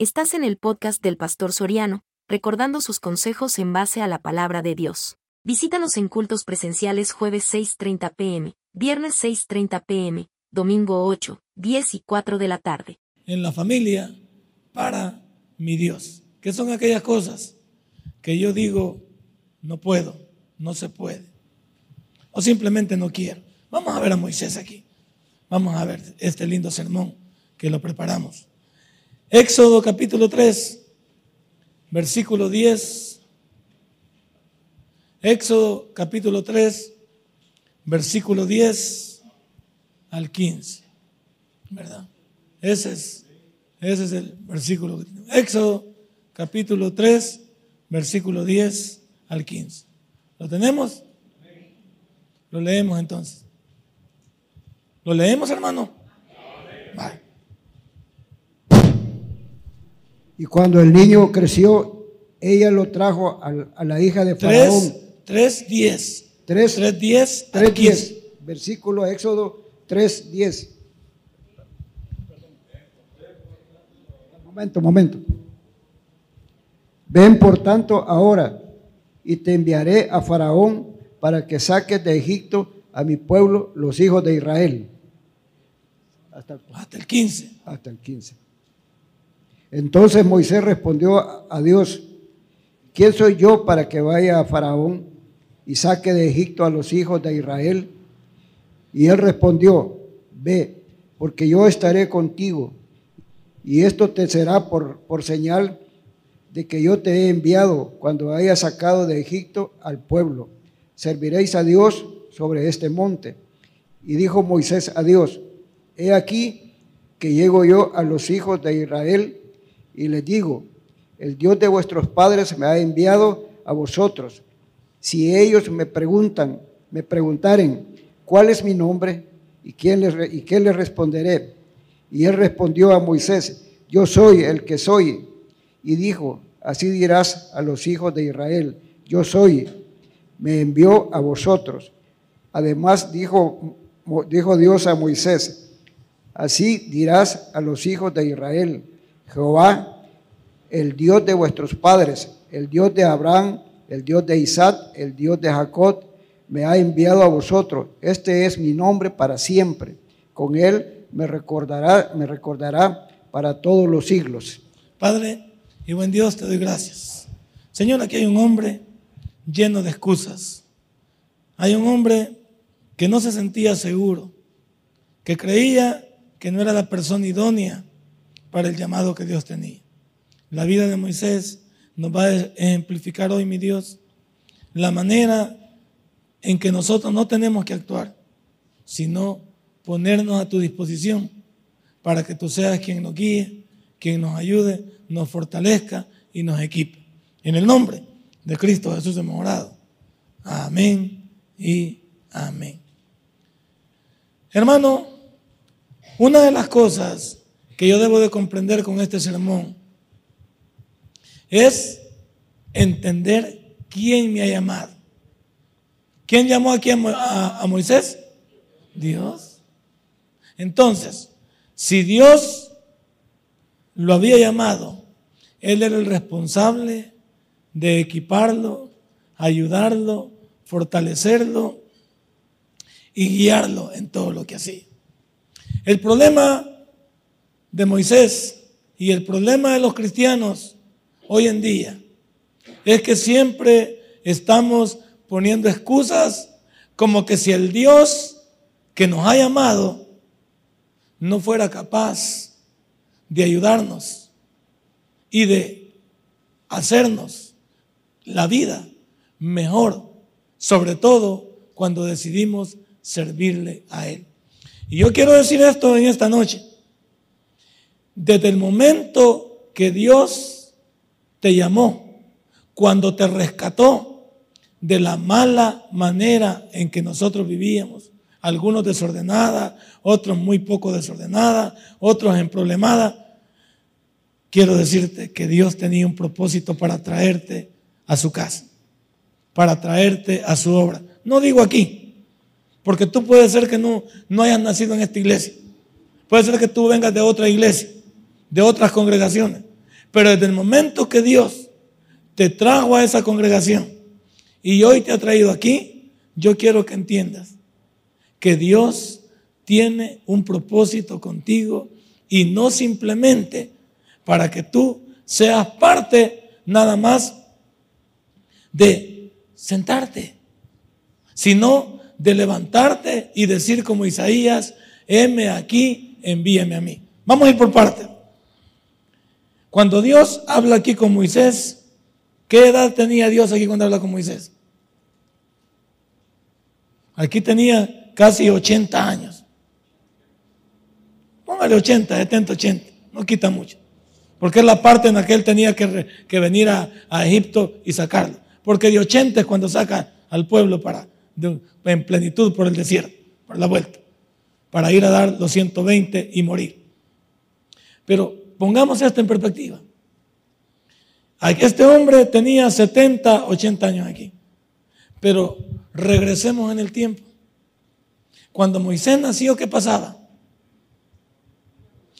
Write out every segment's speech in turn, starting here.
Estás en el podcast del Pastor Soriano, recordando sus consejos en base a la palabra de Dios. Visítanos en cultos presenciales jueves 6.30 pm, viernes 6.30 pm, domingo 8, 10 y 4 de la tarde. En la familia para mi Dios. ¿Qué son aquellas cosas que yo digo, no puedo, no se puede? O simplemente no quiero. Vamos a ver a Moisés aquí. Vamos a ver este lindo sermón que lo preparamos. Éxodo capítulo 3, versículo 10. Éxodo capítulo 3, versículo 10 al 15. ¿Verdad? Ese es, ese es el versículo. Éxodo capítulo 3, versículo 10 al 15. ¿Lo tenemos? Lo leemos entonces. ¿Lo leemos, hermano? Vale. Y cuando el niño creció, ella lo trajo a, la hija de Faraón. 3.10. 3.10. 3.10. Versículo Éxodo 3.10. Momento, momento. Ven por tanto ahora y te enviaré a Faraón para que saques de Egipto a mi pueblo, los hijos de Israel. Hasta, hasta el 15. Hasta el 15. Entonces Moisés respondió a Dios, ¿quién soy yo para que vaya a Faraón y saque de Egipto a los hijos de Israel? Y él respondió, ve, porque yo estaré contigo, y esto te será por, por señal de que yo te he enviado cuando haya sacado de Egipto al pueblo. Serviréis a Dios sobre este monte. Y dijo Moisés a Dios, he aquí que llego yo a los hijos de Israel y les digo, el Dios de vuestros padres me ha enviado a vosotros. Si ellos me preguntan, me preguntaren, ¿cuál es mi nombre? ¿Y, quién les, y qué les responderé? Y él respondió a Moisés, yo soy el que soy. Y dijo, así dirás a los hijos de Israel, yo soy, me envió a vosotros. Además dijo, dijo Dios a Moisés, así dirás a los hijos de Israel, Jehová, el Dios de vuestros padres, el Dios de Abraham, el Dios de Isaac, el Dios de Jacob, me ha enviado a vosotros. Este es mi nombre para siempre. Con él me recordará, me recordará para todos los siglos. Padre y buen Dios, te doy gracias. Señor, aquí hay un hombre lleno de excusas. Hay un hombre que no se sentía seguro, que creía que no era la persona idónea para el llamado que Dios tenía. La vida de Moisés nos va a ejemplificar hoy, mi Dios, la manera en que nosotros no tenemos que actuar, sino ponernos a tu disposición para que tú seas quien nos guíe, quien nos ayude, nos fortalezca y nos equipe. En el nombre de Cristo Jesús hemos orado. Amén y amén. Hermano, una de las cosas que yo debo de comprender con este sermón es entender quién me ha llamado. ¿Quién llamó aquí a, a Moisés? Dios. Entonces, si Dios lo había llamado, Él era el responsable de equiparlo, ayudarlo, fortalecerlo y guiarlo en todo lo que hacía. El problema de Moisés y el problema de los cristianos hoy en día es que siempre estamos poniendo excusas como que si el Dios que nos ha llamado no fuera capaz de ayudarnos y de hacernos la vida mejor, sobre todo cuando decidimos servirle a Él. Y yo quiero decir esto en esta noche. Desde el momento que Dios te llamó, cuando te rescató de la mala manera en que nosotros vivíamos, algunos desordenada, otros muy poco desordenada, otros en problemada, quiero decirte que Dios tenía un propósito para traerte a su casa, para traerte a su obra. No digo aquí, porque tú puedes ser que no, no hayas nacido en esta iglesia. Puede ser que tú vengas de otra iglesia de otras congregaciones. Pero desde el momento que Dios te trajo a esa congregación y hoy te ha traído aquí, yo quiero que entiendas que Dios tiene un propósito contigo y no simplemente para que tú seas parte nada más de sentarte, sino de levantarte y decir como Isaías, heme aquí, envíame a mí. Vamos a ir por parte. Cuando Dios habla aquí con Moisés, ¿qué edad tenía Dios aquí cuando habla con Moisés? Aquí tenía casi 80 años. Póngale 80, 70, 80. No quita mucho. Porque es la parte en la que él tenía que, venir a, Egipto y sacarlo. Porque de 80 es cuando saca al pueblo para, en plenitud por el desierto, por la vuelta. Para ir a dar los 120 y morir. Pero pongamos esto en perspectiva. Este hombre tenía 70, 80 años aquí. Pero regresemos en el tiempo. Cuando Moisés nació, ¿qué pasaba?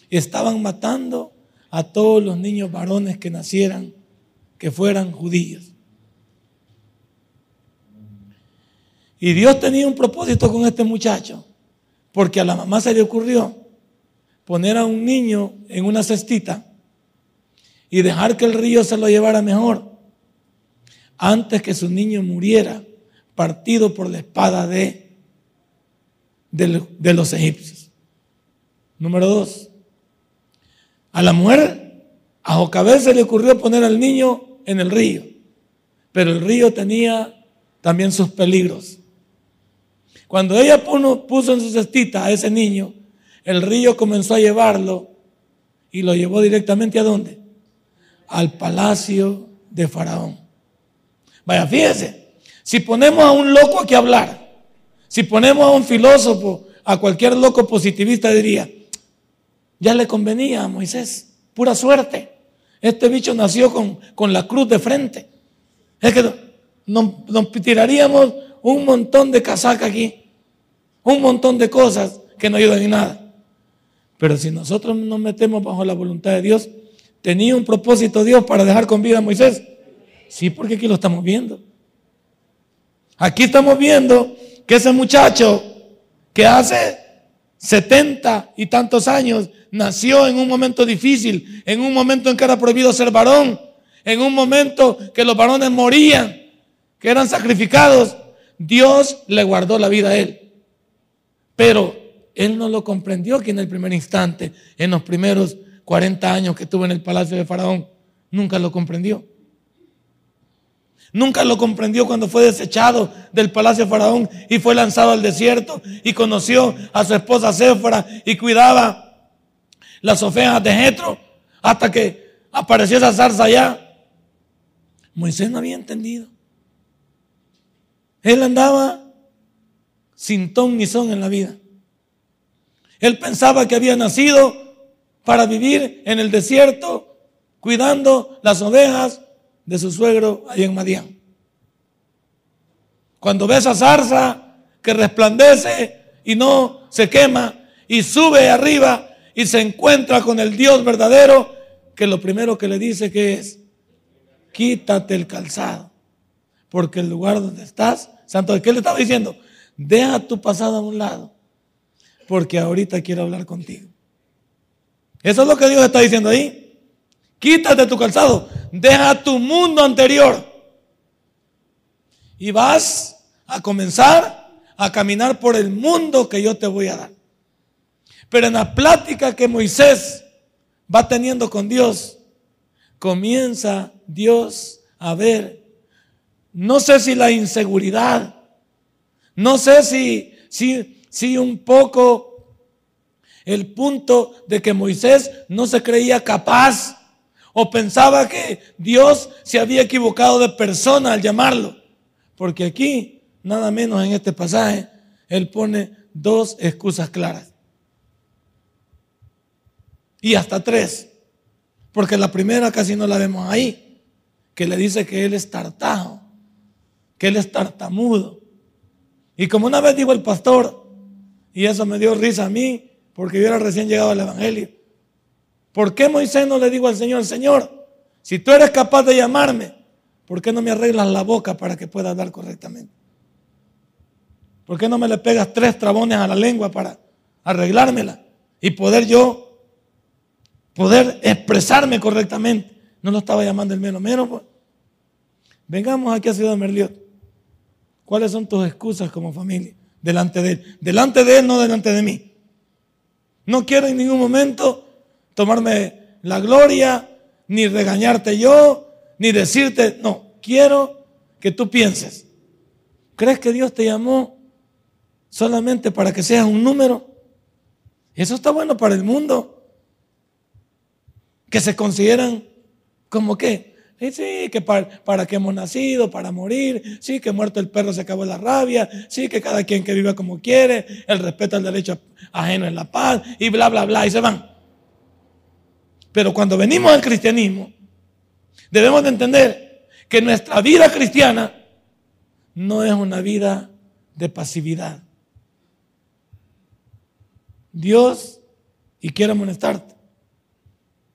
Estaban matando a todos los niños varones que nacieran, que fueran judíos. Y Dios tenía un propósito con este muchacho, porque a la mamá se le ocurrió poner a un niño en una cestita y dejar que el río se lo llevara mejor, antes que su niño muriera partido por la espada de, de, los egipcios. Número dos, a la mujer, a Jocabel se le ocurrió poner al niño en el río, pero el río tenía también sus peligros. Cuando ella puso en su cestita a ese niño, el río comenzó a llevarlo y lo llevó directamente a dónde? Al palacio de Faraón. Vaya, fíjese, si ponemos a un loco aquí a hablar, si ponemos a un filósofo, a cualquier loco positivista diría, ya le convenía a Moisés, pura suerte. Este bicho nació con, con la cruz de frente. Es que nos, tiraríamos un montón de casaca aquí, un montón de cosas que no ayudan en nada. Pero si nosotros nos metemos bajo la voluntad de Dios, ¿tenía un propósito Dios para dejar con vida a Moisés? Sí, porque aquí lo estamos viendo. Aquí estamos viendo que ese muchacho que hace 70 y tantos años nació en un momento difícil, en un momento en que era prohibido ser varón, en un momento que los varones morían, que eran sacrificados, Dios le guardó la vida a él. Pero él no lo comprendió aquí en el primer instante, en los primeros 40 años que estuvo en el palacio de Faraón. Nunca lo comprendió. Nunca lo comprendió cuando fue desechado del palacio de Faraón y fue lanzado al desierto y conoció a su esposa Séfora y cuidaba las ovejas de Jetro hasta que apareció esa zarza allá. Moisés no había entendido. Él andaba sin ton ni son en la vida. Él pensaba que había nacido para vivir en el desierto cuidando las ovejas de su suegro ahí en Madián. Cuando ve esa zarza que resplandece y no se quema y sube arriba y se encuentra con el Dios verdadero, que lo primero que le dice que es, quítate el calzado, porque el lugar donde estás, Santo, ¿qué le estaba diciendo? Deja tu pasado a un lado, porque ahorita quiero hablar contigo. Eso es lo que Dios está diciendo ahí. Quítate tu calzado, deja tu mundo anterior y vas a comenzar a caminar por el mundo que yo te voy a dar. Pero en la plática que Moisés va teniendo con Dios, comienza Dios a ver, no sé si la inseguridad, no sé si, si, si un poco el punto de que Moisés no se creía capaz o pensaba que Dios se había equivocado de persona al llamarlo. Porque aquí, nada menos en este pasaje, él pone dos excusas claras y hasta tres. Porque la primera casi no la vemos ahí, que le dice que él es tartajo, que él es tartamudo. Y como una vez dijo el pastor, y eso me dio risa a mí, porque yo era recién llegado al Evangelio. ¿Por qué Moisés no le dijo al Señor, Señor, Si tú eres capaz de llamarme, ¿por qué no me arreglas la boca para que pueda hablar correctamente? ¿Por qué no me le pegas tres trabones a la lengua para arreglármela y poder yo, poder expresarme correctamente? No lo estaba llamando el menos menos. Pues. Vengamos aquí a Ciudad Merliot. ¿Cuáles son tus excusas como familia? Delante de Él. Delante de Él, no delante de mí. No quiero en ningún momento tomarme la gloria, ni regañarte yo, ni decirte, no, quiero que tú pienses. ¿Crees que Dios te llamó solamente para que seas un número? Eso está bueno para el mundo. Que se consideran como qué? Sí, que para, para, que hemos nacido, para morir, sí, que muerto el perro se acabó la rabia, sí, que cada quien que viva como quiere, el respeto al derecho ajeno es la paz, y bla, bla, bla, y se van. Pero cuando venimos al cristianismo, debemos de entender que nuestra vida cristiana no es una vida de pasividad. Dios, y quiero amonestarte,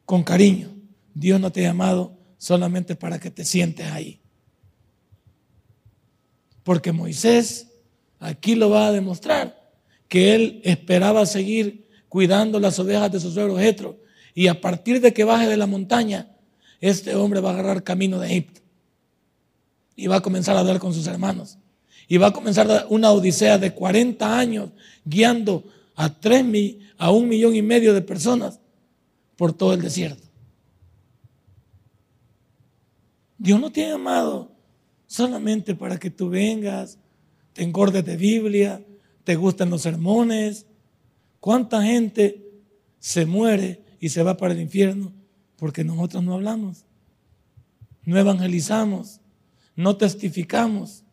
con cariño, Dios no te ha llamado solamente para que te sientes ahí. Porque Moisés aquí lo va a demostrar, que él esperaba seguir cuidando las ovejas de su suegro Jetro y a partir de que baje de la montaña, este hombre va a agarrar camino de Egipto y va a comenzar a hablar con sus hermanos y va a comenzar una odisea de 40 años guiando a, tres, a un millón y medio de personas por todo el desierto. Dios no te ha llamado solamente para que tú vengas, te engordes de Biblia, te gusten los sermones. ¿Cuánta gente se muere y se va para el infierno porque nosotros no hablamos, no evangelizamos, no testificamos,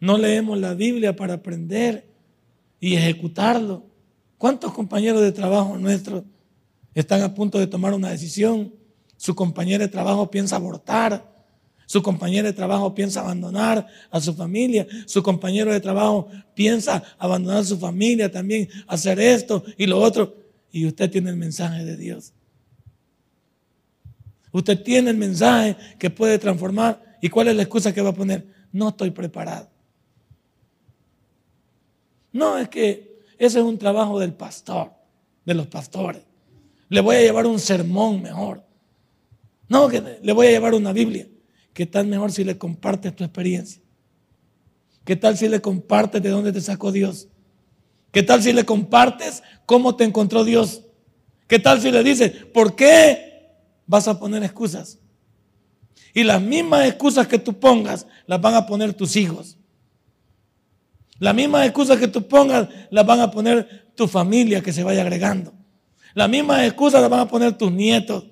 no leemos la Biblia para aprender y ejecutarlo. ¿Cuántos compañeros de trabajo nuestros están a punto de tomar una decisión? Su compañero de trabajo piensa abortar, su compañero de trabajo piensa abandonar a su familia. Su compañero de trabajo piensa abandonar a su familia también, hacer esto y lo otro y usted tiene el mensaje de Dios. Usted tiene el mensaje que puede transformar. ¿Y cuál es la excusa que va a poner? No estoy preparado. No, es que ese es un trabajo del pastor, de los pastores. Le voy a llevar un sermón mejor. No, que le voy a llevar una Biblia. ¿Qué tal mejor si le compartes tu experiencia? ¿Qué tal si le compartes de dónde te sacó Dios? ¿Qué tal si le compartes cómo te encontró Dios? ¿Qué tal si le dices, ¿por qué vas a poner excusas? Y las mismas excusas que tú pongas las van a poner tus hijos. Las mismas excusas que tú pongas las van a poner tu familia que se vaya agregando. Las mismas excusas las van a poner tus nietos.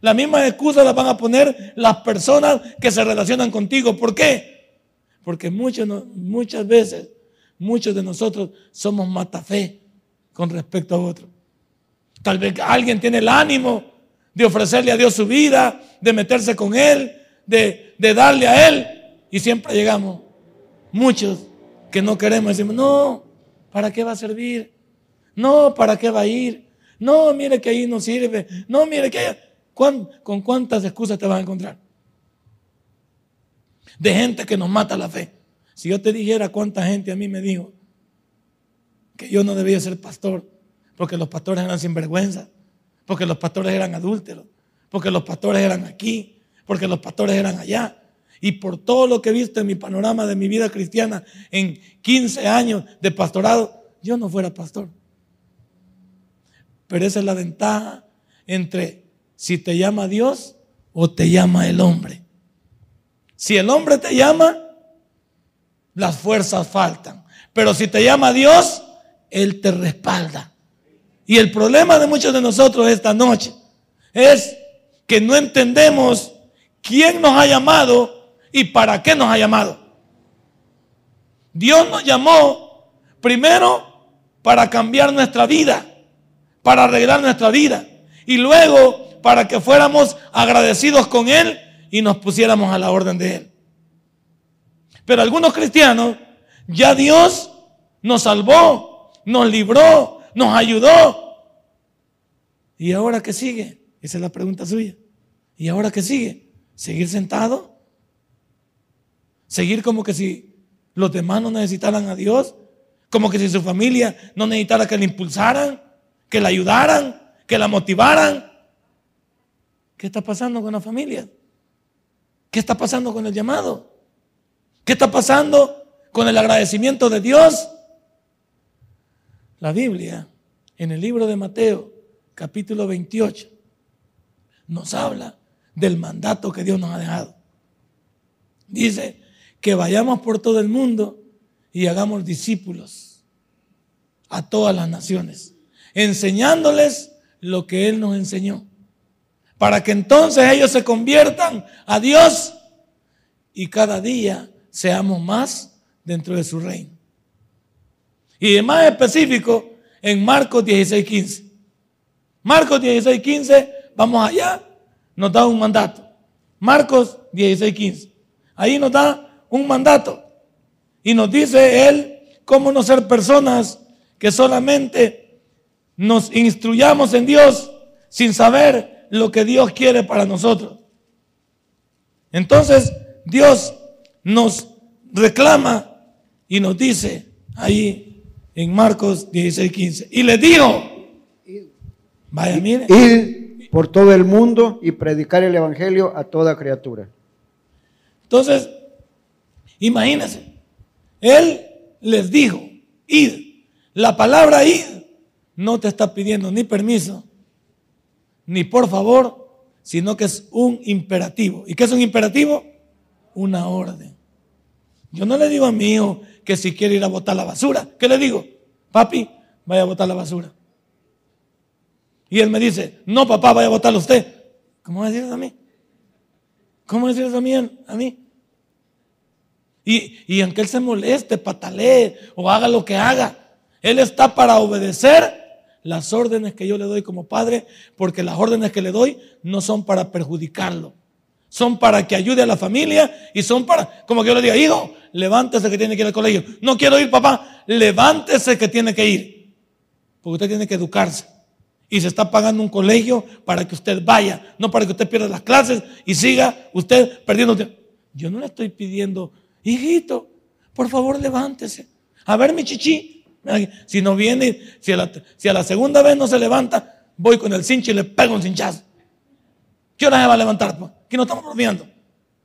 Las mismas excusas las van a poner las personas que se relacionan contigo. ¿Por qué? Porque muchas, veces muchos de nosotros somos matafé con respecto a otros. Tal vez alguien tiene el ánimo de ofrecerle a Dios su vida, de meterse con Él, de, de darle a Él. Y siempre llegamos, muchos que no queremos, decimos, no, ¿para qué va a servir? No, ¿para qué va a ir? No, mire que ahí no sirve. No, mire que ¿Con cuántas excusas te vas a encontrar? De gente que nos mata la fe. Si yo te dijera cuánta gente a mí me dijo que yo no debía ser pastor, porque los pastores eran sinvergüenza, porque los pastores eran adúlteros, porque los pastores eran aquí, porque los pastores eran allá. Y por todo lo que he visto en mi panorama de mi vida cristiana en 15 años de pastorado, yo no fuera pastor. Pero esa es la ventaja entre si te llama Dios o te llama el hombre. Si el hombre te llama, las fuerzas faltan. Pero si te llama Dios, Él te respalda. Y el problema de muchos de nosotros esta noche es que no entendemos quién nos ha llamado y para qué nos ha llamado. Dios nos llamó primero para cambiar nuestra vida, para arreglar nuestra vida. Y luego para que fuéramos agradecidos con Él y nos pusiéramos a la orden de Él. Pero algunos cristianos, ya Dios nos salvó, nos libró, nos ayudó. ¿Y ahora qué sigue? Esa es la pregunta suya. ¿Y ahora qué sigue? ¿Seguir sentado? ¿Seguir como que si los demás no necesitaran a Dios? ¿Como que si su familia no necesitara que le impulsaran, que la ayudaran, que la motivaran? ¿Qué está pasando con la familia? ¿Qué está pasando con el llamado? ¿Qué está pasando con el agradecimiento de Dios? La Biblia, en el libro de Mateo, capítulo 28, nos habla del mandato que Dios nos ha dejado. Dice que vayamos por todo el mundo y hagamos discípulos a todas las naciones, enseñándoles lo que Él nos enseñó, para que entonces ellos se conviertan a Dios y cada día seamos más dentro de su reino. Y de más específico, en Marcos 16, 15. Marcos 16, 15, vamos allá nos da un mandato. Marcos 16, 15. Ahí nos da un mandato. Y nos dice él cómo no ser personas que solamente nos instruyamos en Dios sin saber lo que Dios quiere para nosotros. Entonces Dios nos reclama y nos dice ahí en Marcos 16, 15. Y le dijo, vaya, mire por todo el mundo y predicar el Evangelio a toda criatura. Entonces, imagínense, Él les dijo, id. La palabra id no te está pidiendo ni permiso, ni por favor, sino que es un imperativo. ¿Y qué es un imperativo? Una orden. Yo no le digo a mi hijo que si quiere ir a botar la basura, ¿qué le digo? Papi, vaya a botar la basura. Y él me dice, no papá, vaya a votarlo usted. ¿Cómo va a a mí? ¿Cómo va a a mí? A mí? Y, y aunque él se moleste, patalee o haga lo que haga, él está para obedecer las órdenes que yo le doy como padre, porque las órdenes que le doy no son para perjudicarlo, son para que ayude a la familia y son para, como que yo le diga, hijo, levántese que tiene que ir al colegio. No quiero ir, papá, levántese que tiene que ir, porque usted tiene que educarse. Y se está pagando un colegio para que usted vaya, no para que usted pierda las clases y siga usted perdiendo tiempo. Yo no le estoy pidiendo, hijito, por favor levántese. A ver mi chichi. Si no viene, si a, la, segunda vez no se levanta, voy con el cincho y le pego un cinchazo. ¿Qué hora se va a levantar? Pues? Que no estamos bromeando.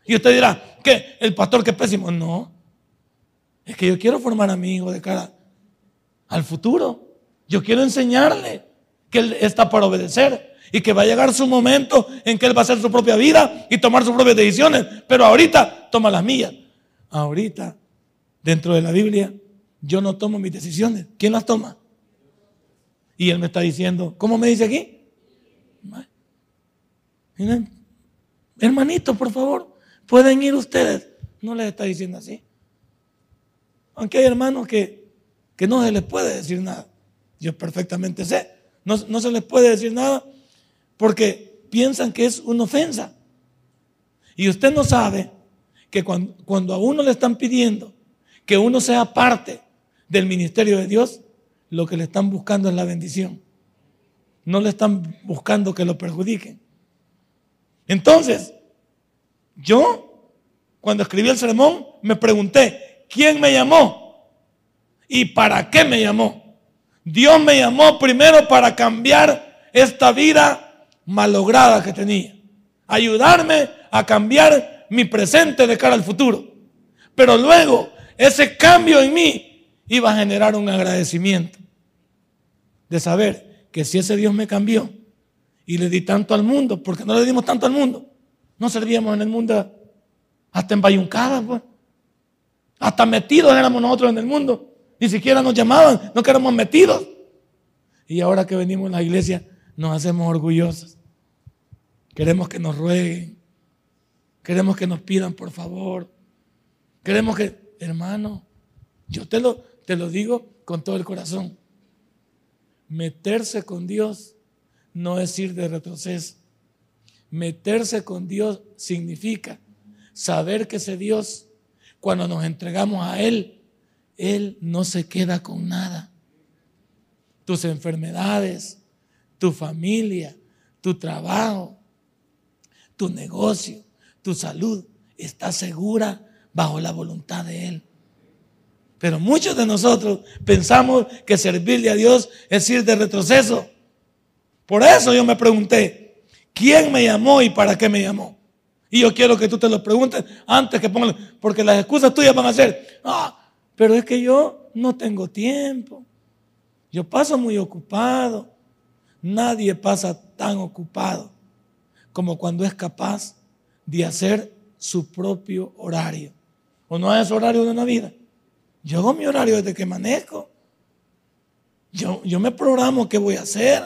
Y usted dirá, ¿qué? El pastor que pésimo. No. Es que yo quiero formar a mi hijo de cara al futuro. Yo quiero enseñarle que Él está para obedecer y que va a llegar su momento en que Él va a hacer su propia vida y tomar sus propias decisiones. Pero ahorita toma las mías. Ahorita, dentro de la Biblia, yo no tomo mis decisiones. ¿Quién las toma? Y Él me está diciendo, ¿cómo me dice aquí? Miren, hermanito, por favor, pueden ir ustedes. No les está diciendo así. Aunque hay hermanos que, que no se les puede decir nada. Yo perfectamente sé no, se les puede decir nada porque piensan que es una ofensa. Y usted no sabe que cuando, cuando, a uno le están pidiendo que uno sea parte del ministerio de Dios, lo que le están buscando es la bendición. No le están buscando que lo perjudiquen. Entonces, yo, cuando escribí el sermón, me pregunté, ¿quién me llamó? ¿Y para qué me llamó? Dios me llamó primero para cambiar esta vida malograda que tenía. Ayudarme a cambiar mi presente de cara al futuro. Pero luego ese cambio en mí iba a generar un agradecimiento de saber que si ese Dios me cambió y le di tanto al mundo, porque no le dimos tanto al mundo, no servíamos en el mundo hasta en pues. Hasta metidos éramos nosotros en el mundo. Ni siquiera nos llamaban, no queremos metidos. Y ahora que venimos a la iglesia, nos hacemos orgullosos. Queremos que nos rueguen. Queremos que nos pidan por favor. Queremos que, hermano, yo te lo, te lo digo con todo el corazón. Meterse con Dios no es ir de retroceso. Meterse con Dios significa saber que ese Dios, cuando nos entregamos a Él, él no se queda con nada. Tus enfermedades, tu familia, tu trabajo, tu negocio, tu salud está segura bajo la voluntad de Él. Pero muchos de nosotros pensamos que servirle a Dios es ir de retroceso. Por eso yo me pregunté, ¿quién me llamó y para qué me llamó? Y yo quiero que tú te lo preguntes antes que pongan, porque las excusas tuyas van a ser, ah, pero es que yo no tengo tiempo. Yo paso muy ocupado. Nadie pasa tan ocupado como cuando es capaz de hacer su propio horario. ¿O no es horario de una vida? Yo hago mi horario desde que manejo. Yo, yo me programo qué voy a hacer.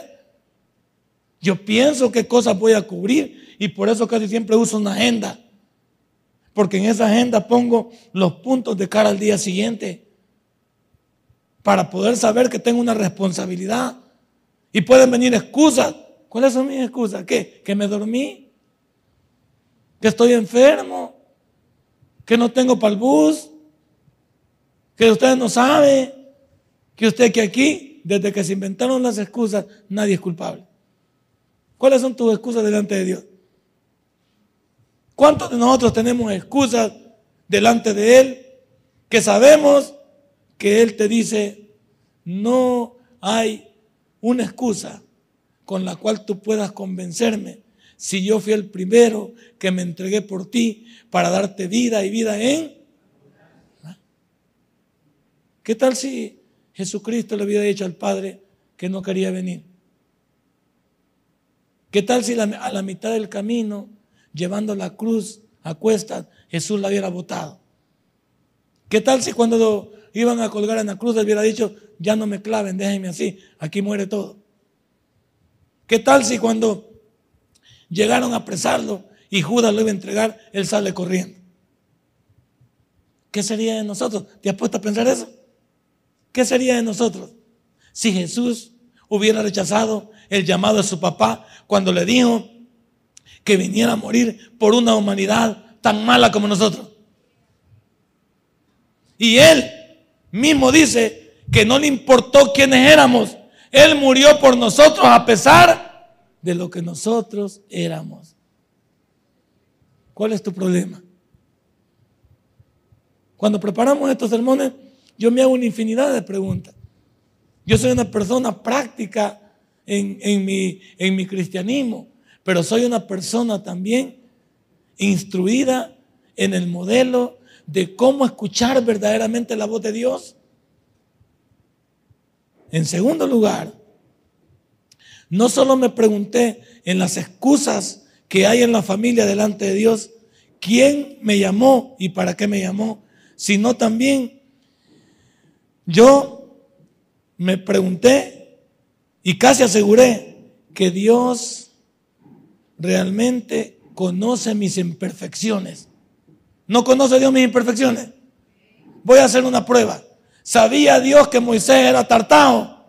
Yo pienso qué cosas voy a cubrir y por eso casi siempre uso una agenda. Porque en esa agenda pongo los puntos de cara al día siguiente para poder saber que tengo una responsabilidad. Y pueden venir excusas. ¿Cuáles son mis excusas? ¿Qué? Que me dormí. Que estoy enfermo. Que no tengo para el bus que usted no sabe, que usted que aquí, desde que se inventaron las excusas, nadie es culpable. ¿Cuáles son tus excusas delante de Dios? ¿Cuántos de nosotros tenemos excusas delante de Él que sabemos que Él te dice, no hay una excusa con la cual tú puedas convencerme si yo fui el primero que me entregué por ti para darte vida y vida en ¿Qué tal si Jesucristo le hubiera dicho al Padre que no quería venir? ¿Qué tal si a la mitad del camino, llevando la cruz a cuestas, Jesús la hubiera botado? ¿Qué tal si cuando iban a colgar en la cruz le hubiera dicho, ya no me claven, déjenme así, aquí muere todo? ¿Qué tal si cuando llegaron a apresarlo y Judas lo iba a entregar, él sale corriendo? ¿Qué sería de nosotros? ¿Te has puesto a pensar eso? ¿Qué sería de nosotros si Jesús hubiera rechazado el llamado de su papá cuando le dijo que viniera a morir por una humanidad tan mala como nosotros? Y él mismo dice que no le importó quiénes éramos. Él murió por nosotros a pesar de lo que nosotros éramos. ¿Cuál es tu problema? Cuando preparamos estos sermones, yo me hago una infinidad de preguntas. Yo soy una persona práctica en, mi, mi cristianismo, pero soy una persona también instruida en el modelo de cómo escuchar verdaderamente la voz de Dios. En segundo lugar, no solo me pregunté en las excusas que hay en la familia delante de Dios, quién me llamó y para qué me llamó, sino también yo me pregunté y casi aseguré que Dios realmente conoce mis imperfecciones. ¿No conoce Dios mis imperfecciones? Voy a hacer una prueba. ¿Sabía Dios que Moisés era tartado?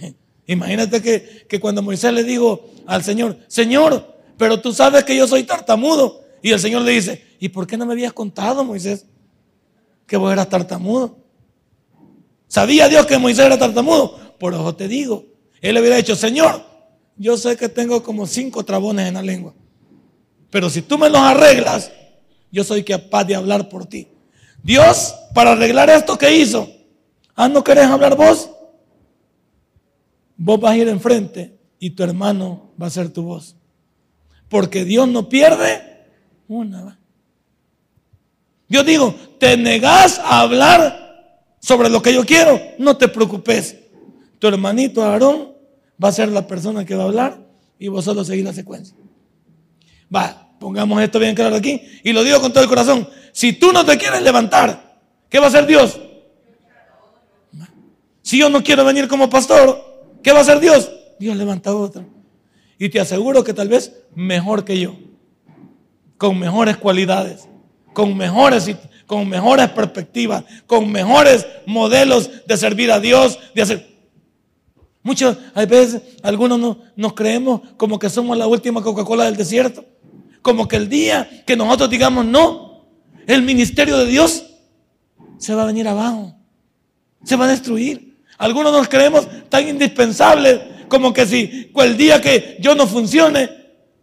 Imagínate que, que, cuando Moisés le dijo al Señor, Señor, pero tú sabes que yo soy tartamudo. Y el Señor le dice, ¿y por qué no me habías contado, Moisés, que vos eras tartamudo? ¿Sabía Dios que Moisés era tartamudo? Por eso te digo. Él le hubiera dicho, Señor, yo sé que tengo como cinco trabones en la lengua. Pero si tú me los arreglas, yo soy capaz de hablar por ti. Dios, para arreglar esto que hizo, ah, ¿no querés hablar vos? Vos vas a ir enfrente y tu hermano va a ser tu voz. Porque Dios no pierde una. Dios digo, te negás a hablar sobre lo que yo quiero, no te preocupes. Tu hermanito Aarón va a ser la persona que va a hablar y vos solo seguís la secuencia. Va, pongamos esto bien claro aquí y lo digo con todo el corazón. Si tú no te quieres levantar, ¿qué va a hacer Dios? Si yo no quiero venir como pastor, ¿qué va a hacer Dios? Dios levanta otro. Y te aseguro que tal vez mejor que yo, con mejores cualidades, con mejores con mejores perspectivas, con mejores modelos de servir a Dios, de hacer. Muchos, a veces, algunos no, nos creemos como que somos la última Coca-Cola del desierto. Como que el día que nosotros digamos no, el ministerio de Dios se va a venir abajo, se va a destruir. Algunos nos creemos tan indispensables como que si el día que yo no funcione,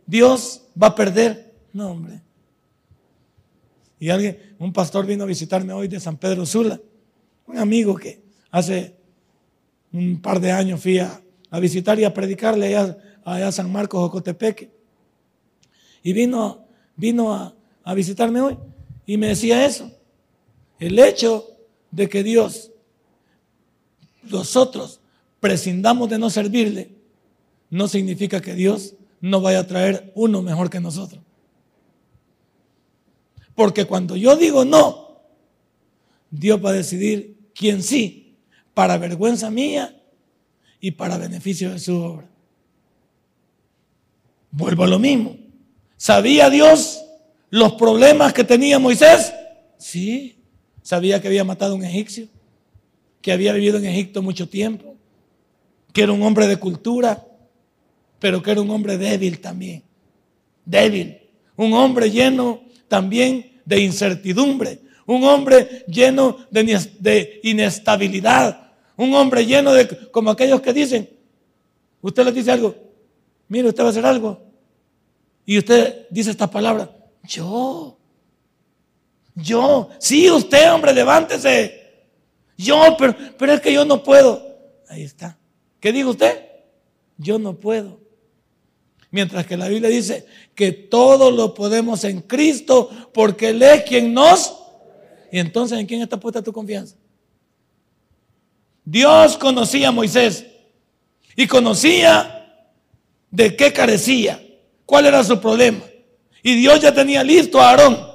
Dios va a perder. No, hombre. Y alguien, un pastor vino a visitarme hoy de San Pedro Sula, un amigo que hace un par de años fui a, visitar y a predicarle allá, a San Marcos, Ocotepeque. Y vino, vino a, a visitarme hoy y me decía eso. El hecho de que Dios, nosotros, prescindamos de no servirle, no significa que Dios no vaya a traer uno mejor que nosotros. Porque cuando yo digo no, Dios va a decidir quién sí, para vergüenza mía y para beneficio de su obra. Vuelvo a lo mismo. ¿Sabía Dios los problemas que tenía Moisés? Sí. Sabía que había matado a un egipcio, que había vivido en Egipto mucho tiempo, que era un hombre de cultura, pero que era un hombre débil también. Débil. Un hombre lleno también de incertidumbre. Un hombre lleno de, inestabilidad. Un hombre lleno de, como aquellos que dicen, usted les dice algo, mire, usted va a hacer algo. Y usted dice esta palabra, yo. Yo. Sí, usted, hombre, levántese. Yo, pero, pero es que yo no puedo. Ahí está. ¿Qué dijo usted? Yo no puedo. Mientras que la Biblia dice que todo lo podemos en Cristo porque Él es quien nos... Y entonces, ¿en quién está puesta tu confianza? Dios conocía a Moisés y conocía de qué carecía, cuál era su problema. Y Dios ya tenía listo a Aarón.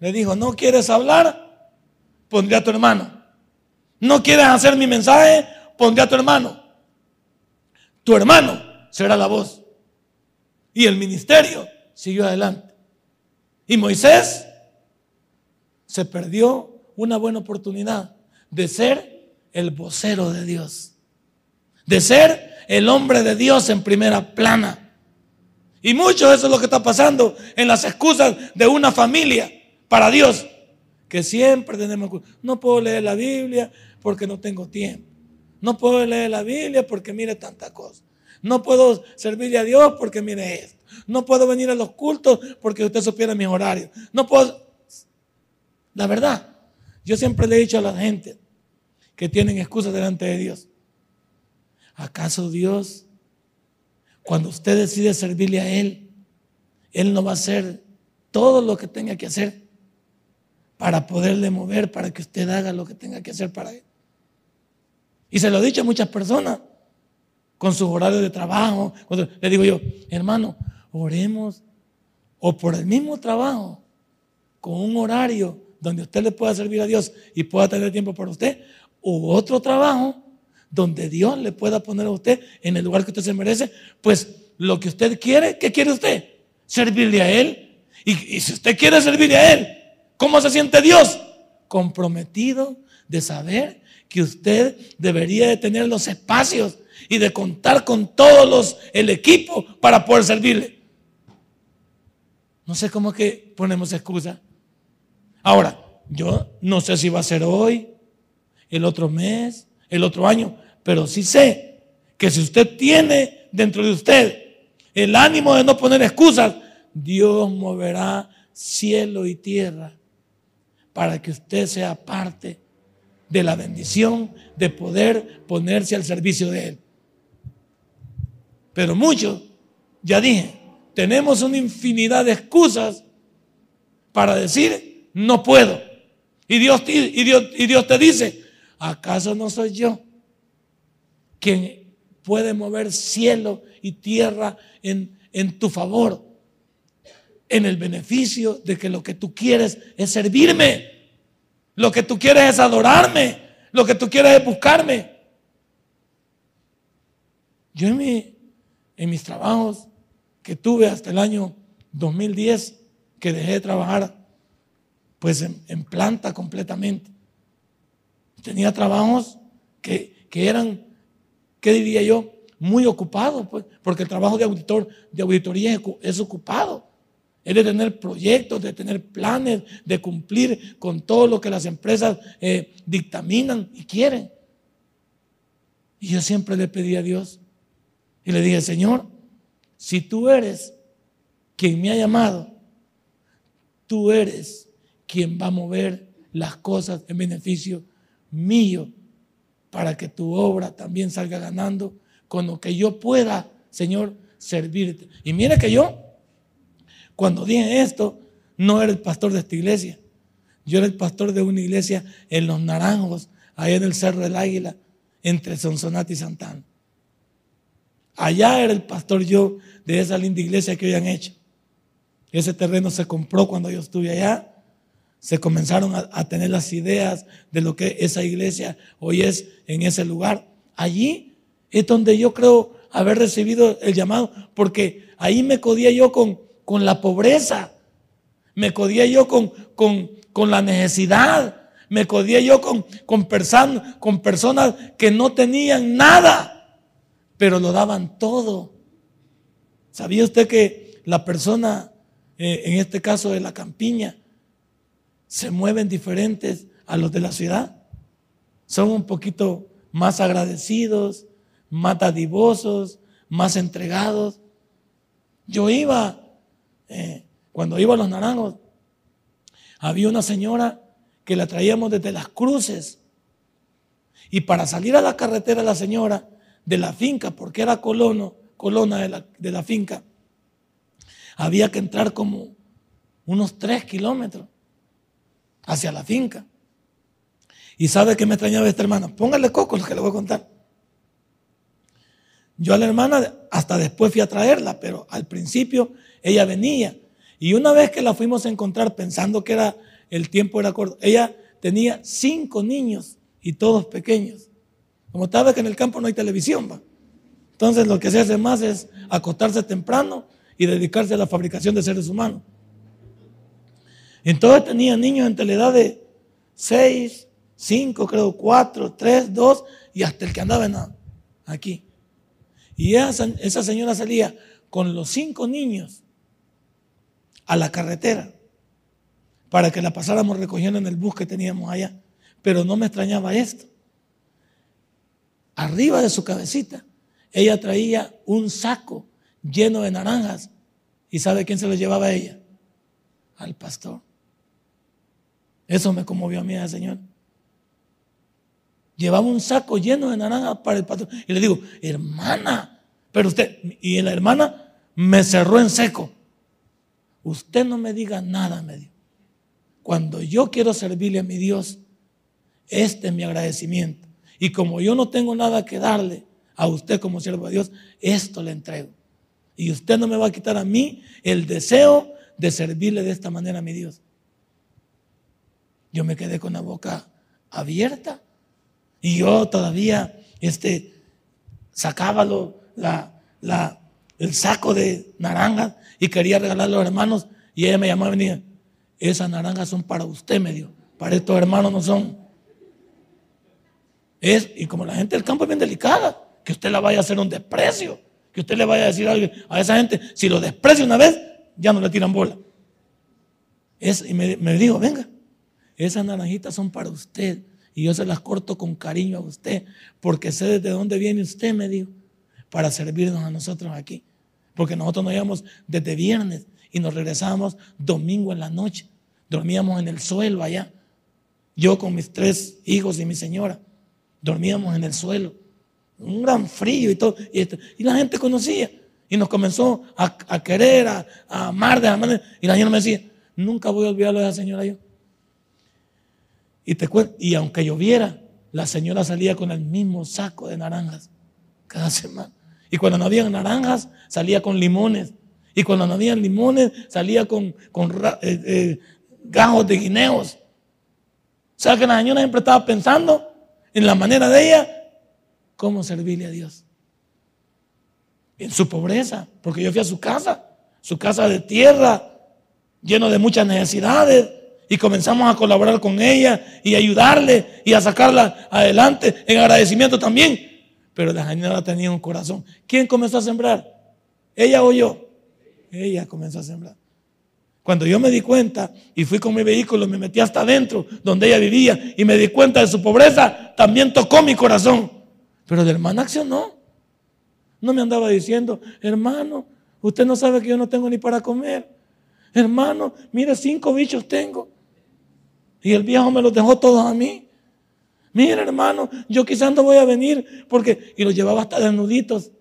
Le dijo, ¿no quieres hablar? Pondré a tu hermano. ¿No quieres hacer mi mensaje? Pondré a tu hermano. Tu hermano será la voz. Y el ministerio siguió adelante. Y Moisés se perdió una buena oportunidad de ser el vocero de Dios. De ser el hombre de Dios en primera plana. Y mucho eso es lo que está pasando en las excusas de una familia para Dios. Que siempre tenemos... No puedo leer la Biblia porque no tengo tiempo. No puedo leer la Biblia porque mire tanta cosa. No puedo servirle a Dios porque mire esto. No puedo venir a los cultos porque usted supiera mis horarios. No puedo. La verdad, yo siempre le he dicho a la gente que tienen excusas delante de Dios. ¿Acaso Dios, cuando usted decide servirle a Él, Él no va a hacer todo lo que tenga que hacer para poderle mover, para que usted haga lo que tenga que hacer para Él? Y se lo he dicho a muchas personas con sus horarios de trabajo. Le digo yo, hermano, oremos o por el mismo trabajo, con un horario donde usted le pueda servir a Dios y pueda tener tiempo para usted, o otro trabajo donde Dios le pueda poner a usted en el lugar que usted se merece, pues lo que usted quiere, ¿qué quiere usted? Servirle a Él. Y, si usted quiere servirle a Él, ¿cómo se siente Dios? Comprometido de saber que usted debería de tener los espacios y de contar con todos los, el equipo para poder servirle. No sé cómo que ponemos excusa. Ahora, yo no sé si va a ser hoy, el otro mes, el otro año, pero sí sé que si usted tiene dentro de usted el ánimo de no poner excusas, Dios moverá cielo y tierra para que usted sea parte de la bendición de poder ponerse al servicio de Él. Pero muchos, ya dije, tenemos una infinidad de excusas para decir, no puedo. Y Dios, y Dios, y Dios te dice, ¿acaso no soy yo quien puede mover cielo y tierra en, en tu favor? En el beneficio de que lo que tú quieres es servirme. Lo que tú quieres es adorarme. Lo que tú quieres es buscarme. Yo en mi, en mis trabajos que tuve hasta el año 2010, que dejé de trabajar pues en, planta completamente. Tenía trabajos que, eran, ¿qué diría yo? Muy ocupados, pues, porque el trabajo de auditor, de auditoría es, ocupado. Es de tener proyectos, de tener planes, de cumplir con todo lo que las empresas eh, dictaminan y quieren. Y yo siempre le pedí a Dios, y le dije, Señor, si tú eres quien me ha llamado, tú eres quien va a mover las cosas en beneficio mío para que tu obra también salga ganando con lo que yo pueda, Señor, servirte. Y mire que yo, cuando dije esto, no era el pastor de esta iglesia. Yo era el pastor de una iglesia en Los Naranjos, ahí en el Cerro del Águila, entre Sonsonate y Santana. Allá era el pastor yo de esa linda iglesia que hoy han hecho. Ese terreno se compró cuando yo estuve allá. Se comenzaron a, tener las ideas de lo que esa iglesia hoy es en ese lugar. Allí es donde yo creo haber recibido el llamado, porque ahí me codía yo con, con la pobreza, me codía yo con, con, con la necesidad, me codía yo con, con, con personas que no tenían nada, pero lo daban todo. ¿Sabía usted que la persona, eh, en este caso de la campiña, se mueven diferentes a los de la ciudad? Son un poquito más agradecidos, más dadivosos, más entregados. Yo iba, eh, cuando iba a los naranjos, había una señora que la traíamos desde las cruces. Y para salir a la carretera la señora de la finca, porque era colono, colona de la, de la finca, había que entrar como unos tres kilómetros hacia la finca. Y sabe que me extrañaba esta hermana. Póngale coco lo que le voy a contar. Yo a la hermana hasta después fui a traerla, pero al principio ella venía. Y una vez que la fuimos a encontrar pensando que era el tiempo era corto, ella tenía cinco niños y todos pequeños. Como estaba que en el campo no hay televisión, va. Entonces lo que se hace más es acostarse temprano y dedicarse a la fabricación de seres humanos. Entonces tenía niños entre la edad de seis, cinco, creo, cuatro, tres, dos y hasta el que andaba en aquí. Y esa, señora salía con los cinco niños a la carretera para que la pasáramos recogiendo en el bus que teníamos allá. Pero no me extrañaba esto. Arriba de su cabecita, ella traía un saco lleno de naranjas. ¿Y sabe quién se lo llevaba a ella? Al pastor. Eso me conmovió a mí, Señor. Llevaba un saco lleno de naranjas para el pastor. Y le digo, hermana, pero usted, y la hermana me cerró en seco. Usted no me diga nada, me dijo. Cuando yo quiero servirle a mi Dios, este es mi agradecimiento. Y como yo no tengo nada que darle a usted como siervo de Dios, esto le entrego. Y usted no me va a quitar a mí el deseo de servirle de esta manera a mi Dios. Yo me quedé con la boca abierta y yo todavía este, sacaba la, el saco de naranjas y quería regalarle a los hermanos. Y ella me llamaba y venía, esas naranjas son para usted, me dijo. Para estos hermanos no son. Es, y como la gente del campo es bien delicada, que usted la vaya a hacer un desprecio, que usted le vaya a decir a esa gente, si lo desprecia una vez, ya no le tiran bola. Es, y me, me dijo, venga, esas naranjitas son para usted y yo se las corto con cariño a usted, porque sé desde dónde viene usted, me dijo, para servirnos a nosotros aquí. Porque nosotros nos íbamos desde viernes y nos regresábamos domingo en la noche. Dormíamos en el suelo allá. Yo con mis tres hijos y mi señora, dormíamos en el suelo. Un gran frío y todo. Y, la gente conocía. Y nos comenzó a, querer, a, amar de la manera. Y la señora me decía, nunca voy a olvidarlo de esa señora yo. Y, te y aunque lloviera, la señora salía con el mismo saco de naranjas cada semana. Y cuando no había naranjas, salía con limones. Y cuando no había limones, salía con, con eh, eh, gajos de guineos. O sea que la señora siempre estaba pensando en la manera de ella, cómo servirle a Dios. En su pobreza, porque yo fui a su casa, su casa de tierra, lleno de muchas necesidades, y comenzamos a colaborar con ella y ayudarle y a sacarla adelante en agradecimiento también. Pero la señora tenía un corazón. ¿Quién comenzó a sembrar? ¿Ella o yo? Ella comenzó a sembrar. Cuando yo me di cuenta y fui con mi vehículo, me metí hasta adentro donde ella vivía y me di cuenta de su pobreza, también tocó mi corazón. Pero de hermana accionó. No me andaba diciendo, hermano, Usted no sabe que yo no tengo ni para comer. Hermano, mire, cinco bichos tengo. Y el viejo me los dejó todos a mí. Mire, hermano, yo quizás no voy a venir porque... Y los llevaba hasta desnuditos.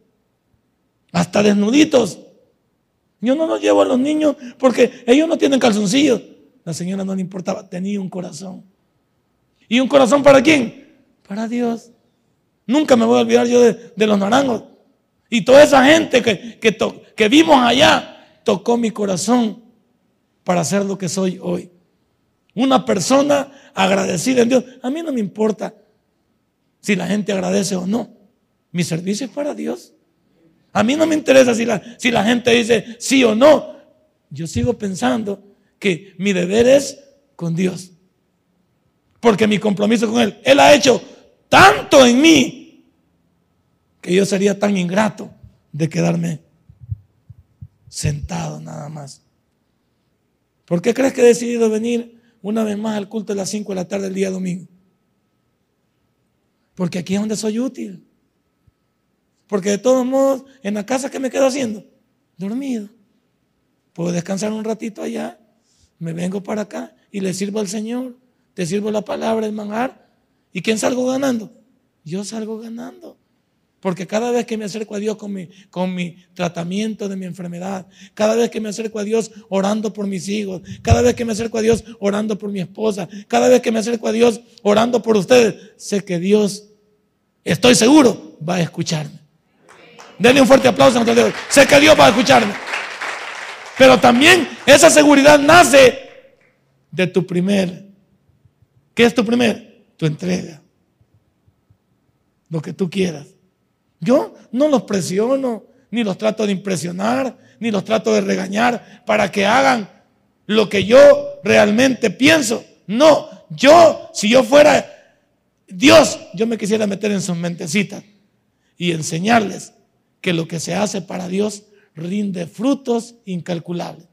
Hasta desnuditos. Yo no los llevo a los niños porque ellos no tienen calzoncillos. La señora no le importaba, tenía un corazón. ¿Y un corazón para quién? Para Dios. Nunca me voy a olvidar yo de, los naranjos. Y toda esa gente que, que, que vimos allá tocó mi corazón para ser lo que soy hoy. Una persona agradecida en Dios. A mí no me importa si la gente agradece o no. Mi servicio es para Dios. A mí no me interesa si la, si la gente dice sí o no. Yo sigo pensando que mi deber es con Dios. Porque mi compromiso con Él, Él ha hecho tanto en mí que yo sería tan ingrato de quedarme sentado nada más. ¿Por qué crees que he decidido venir una vez más al culto de las 5 de la tarde el día domingo? Porque aquí es donde soy útil. Porque de todos modos, en la casa, ¿qué me quedo haciendo? Dormido. Puedo descansar un ratito allá, me vengo para acá y le sirvo al Señor, te sirvo la palabra, el manjar. ¿Y quién salgo ganando? Yo salgo ganando. Porque cada vez que me acerco a Dios con mi, con mi tratamiento de mi enfermedad, cada vez que me acerco a Dios orando por mis hijos, cada vez que me acerco a Dios orando por mi esposa, cada vez que me acerco a Dios orando por ustedes, sé que Dios, estoy seguro, va a escucharme. Denle un fuerte aplauso. Sé que Dios va a escucharme. Pero también esa seguridad nace de tu primer. ¿Qué es tu primer? Tu entrega. Lo que tú quieras. Yo no los presiono, ni los trato de impresionar, ni los trato de regañar para que hagan lo que yo realmente pienso. No, yo, si yo fuera Dios, yo me quisiera meter en sus mentecitas y enseñarles que lo que se hace para Dios rinde frutos incalculables.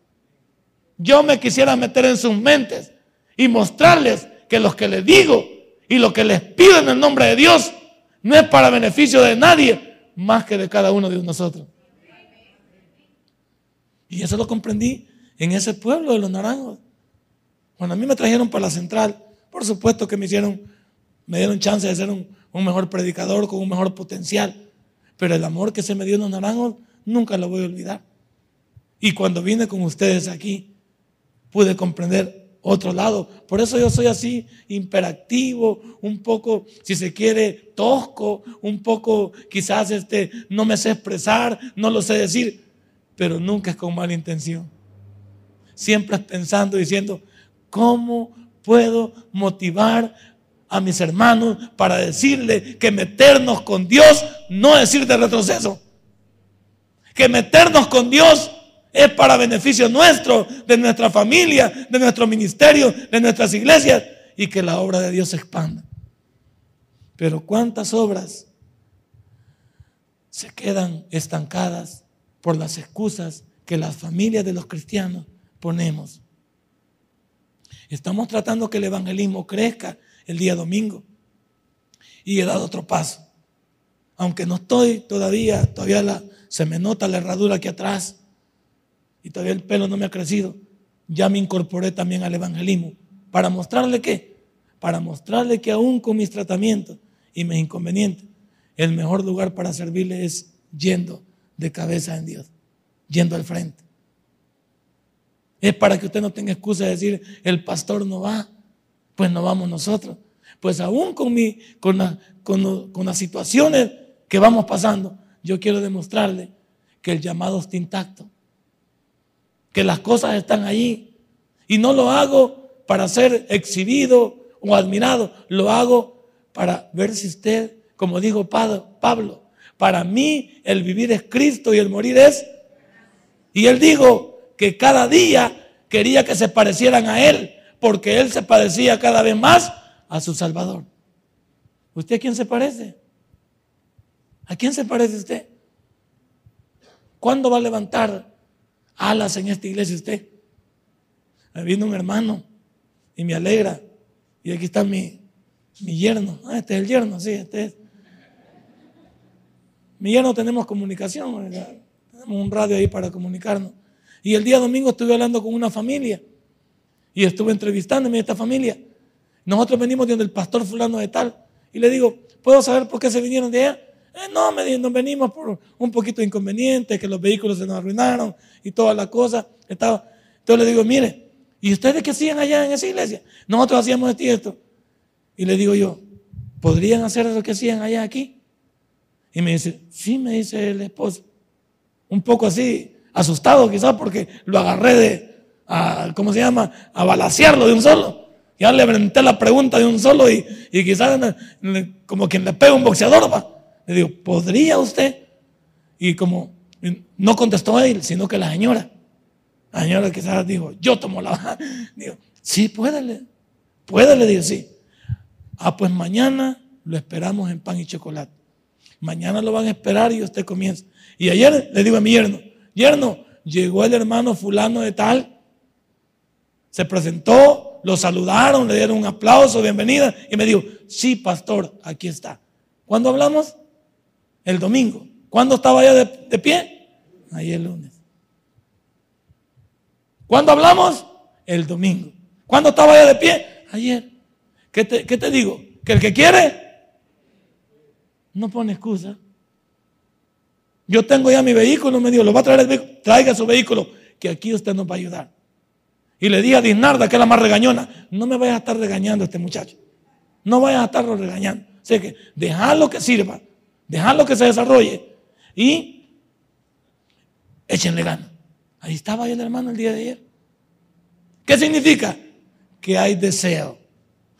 Yo me quisiera meter en sus mentes y mostrarles que lo que les digo y lo que les pido en el nombre de Dios no es para beneficio de nadie más que de cada uno de nosotros. Y eso lo comprendí en ese pueblo de los naranjos. Cuando a mí me trajeron para la central, por supuesto que me hicieron, me dieron chance de ser un, un mejor predicador con un mejor potencial. Pero el amor que se me dio en los naranjos nunca lo voy a olvidar. Y cuando vine con ustedes aquí, pude comprender otro lado. Por eso yo soy así, imperactivo, un poco, si se quiere, tosco, un poco, quizás este, no me sé expresar, no lo sé decir, pero nunca es con mala intención. Siempre es pensando, diciendo, ¿cómo puedo motivar a mis hermanos para decirle que meternos con Dios no es ir de retroceso. Que meternos con Dios es para beneficio nuestro, de nuestra familia, de nuestro ministerio, de nuestras iglesias y que la obra de Dios se expanda. Pero ¿cuántas obras se quedan estancadas por las excusas que las familias de los cristianos ponemos? Estamos tratando que el evangelismo crezca el día domingo. Y he dado otro paso. Aunque no estoy todavía, todavía se me nota la herradura aquí atrás y todavía el pelo no me ha crecido. Ya me incorporé también al evangelismo. ¿Para mostrarle qué? Para mostrarle que aún con mis tratamientos y mis inconvenientes, el mejor lugar para servirle es yendo de cabeza en Dios, yendo al frente. Es para que usted no tenga excusa de decir, el pastor no va, pues no vamos nosotros. Pues aún con, mi, con, con, las situaciones que vamos pasando, yo quiero demostrarle que el llamado está intacto, que las cosas están allí. Y no lo hago para ser exhibido o admirado, lo hago para ver si usted, como dijo Pablo, para mí el vivir es Cristo y el morir es. Y él dijo que cada día quería que se parecieran a él, porque él se parecía cada vez más a su Salvador. ¿Usted a quién se parece? ¿A quién se parece usted? ¿Cuándo va a levantar alas en esta iglesia usted? Me vino un hermano y me alegra. Y aquí está mi, mi yerno. Ah, este es el yerno, sí, este es. Mi yerno tenemos comunicación. Tenemos un radio ahí para comunicarnos. Y el día domingo estuve hablando con una familia y estuve entrevistándome a esta familia. Nosotros venimos de donde el pastor fulano de tal. Y le digo, ¿puedo saber por qué se vinieron de allá? Eh, no, me nos venimos por un poquito de inconveniente, que los vehículos se nos arruinaron y toda la cosa. Estaba. Entonces le digo, mire, ¿y ustedes qué hacían allá en esa iglesia? Nosotros hacíamos esto y esto. Y le digo yo, ¿podrían hacer lo que hacían allá aquí? Y me dice, sí, me dice el esposo. Un poco así, asustado quizás porque lo agarré de, ¿cómo se llama? A balasearlo de un solo. Ya le aventé la pregunta de un solo y, y quizás como quien le pega un boxeador, va. Le digo, ¿podría usted? Y como no contestó él, sino que la señora. La señora quizás dijo, yo tomo la Digo, sí, puédele. Puédele, digo, sí. Ah, pues mañana lo esperamos en pan y chocolate. Mañana lo van a esperar y usted comienza. Y ayer le digo a mi yerno, yerno, llegó el hermano fulano de tal, se presentó, lo saludaron, le dieron un aplauso, bienvenida, y me dijo, sí, pastor, aquí está. ¿Cuándo hablamos? El domingo. ¿Cuándo estaba ya de, pie? Ayer el lunes. ¿Cuándo hablamos? El domingo. ¿Cuándo estaba ya de pie? Ayer. ¿Qué te, qué te digo? Que el que quiere, no pone excusa. Yo tengo ya mi vehículo, me dijo, lo va a traer el vehículo, traiga su vehículo, que aquí usted nos va a ayudar. Y le dije a Dinarda, que es la más regañona, no me vayas a estar regañando a este muchacho. No vayas a estarlo regañando. O que dejarlo que sirva, dejarlo que se desarrolle y échenle ganas. Ahí estaba el hermano el día de ayer. ¿Qué significa? Que hay deseo.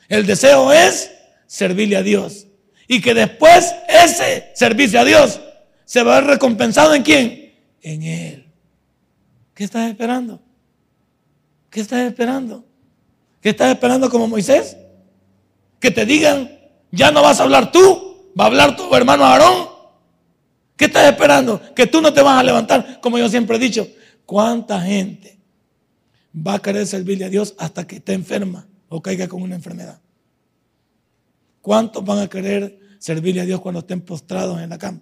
El deseo es servirle a Dios. Y que después ese servicio a Dios se va a ver recompensado en quién? En Él. ¿Qué estás esperando? ¿Qué estás esperando? ¿Qué estás esperando como Moisés? Que te digan, ya no vas a hablar tú, va a hablar tu hermano Aarón. ¿Qué estás esperando? Que tú no te vas a levantar, como yo siempre he dicho. ¿Cuánta gente va a querer servirle a Dios hasta que esté enferma o caiga con una enfermedad? ¿Cuántos van a querer servirle a Dios cuando estén postrados en la cama?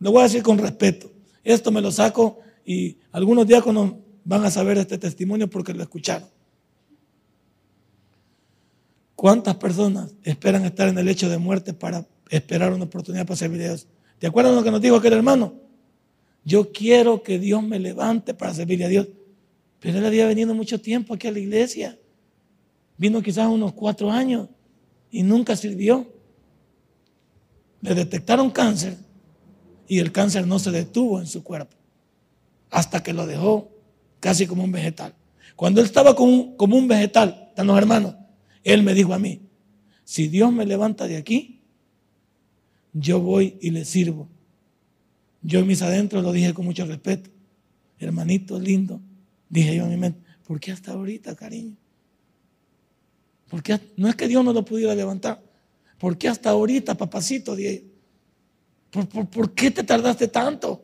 Lo voy a decir con respeto. Esto me lo saco y algunos diáconos van a saber este testimonio porque lo escucharon. ¿Cuántas personas esperan estar en el hecho de muerte para esperar una oportunidad para servir a Dios? ¿Te acuerdas de lo que nos dijo aquel hermano? Yo quiero que Dios me levante para servirle a Dios. Pero él había venido mucho tiempo aquí a la iglesia. Vino quizás unos cuatro años y nunca sirvió. Le detectaron cáncer y el cáncer no se detuvo en su cuerpo hasta que lo dejó casi como un vegetal. Cuando él estaba como un, vegetal, están los hermanos, él me dijo a mí, si Dios me levanta de aquí, yo voy y le sirvo. Yo en mis adentros lo dije con mucho respeto. Hermanito lindo, dije yo en mi mente, ¿por qué hasta ahorita, cariño? Porque no es que Dios no lo pudiera levantar. ¿Por qué hasta ahorita, papacito? ¿Por, qué te tardaste tanto?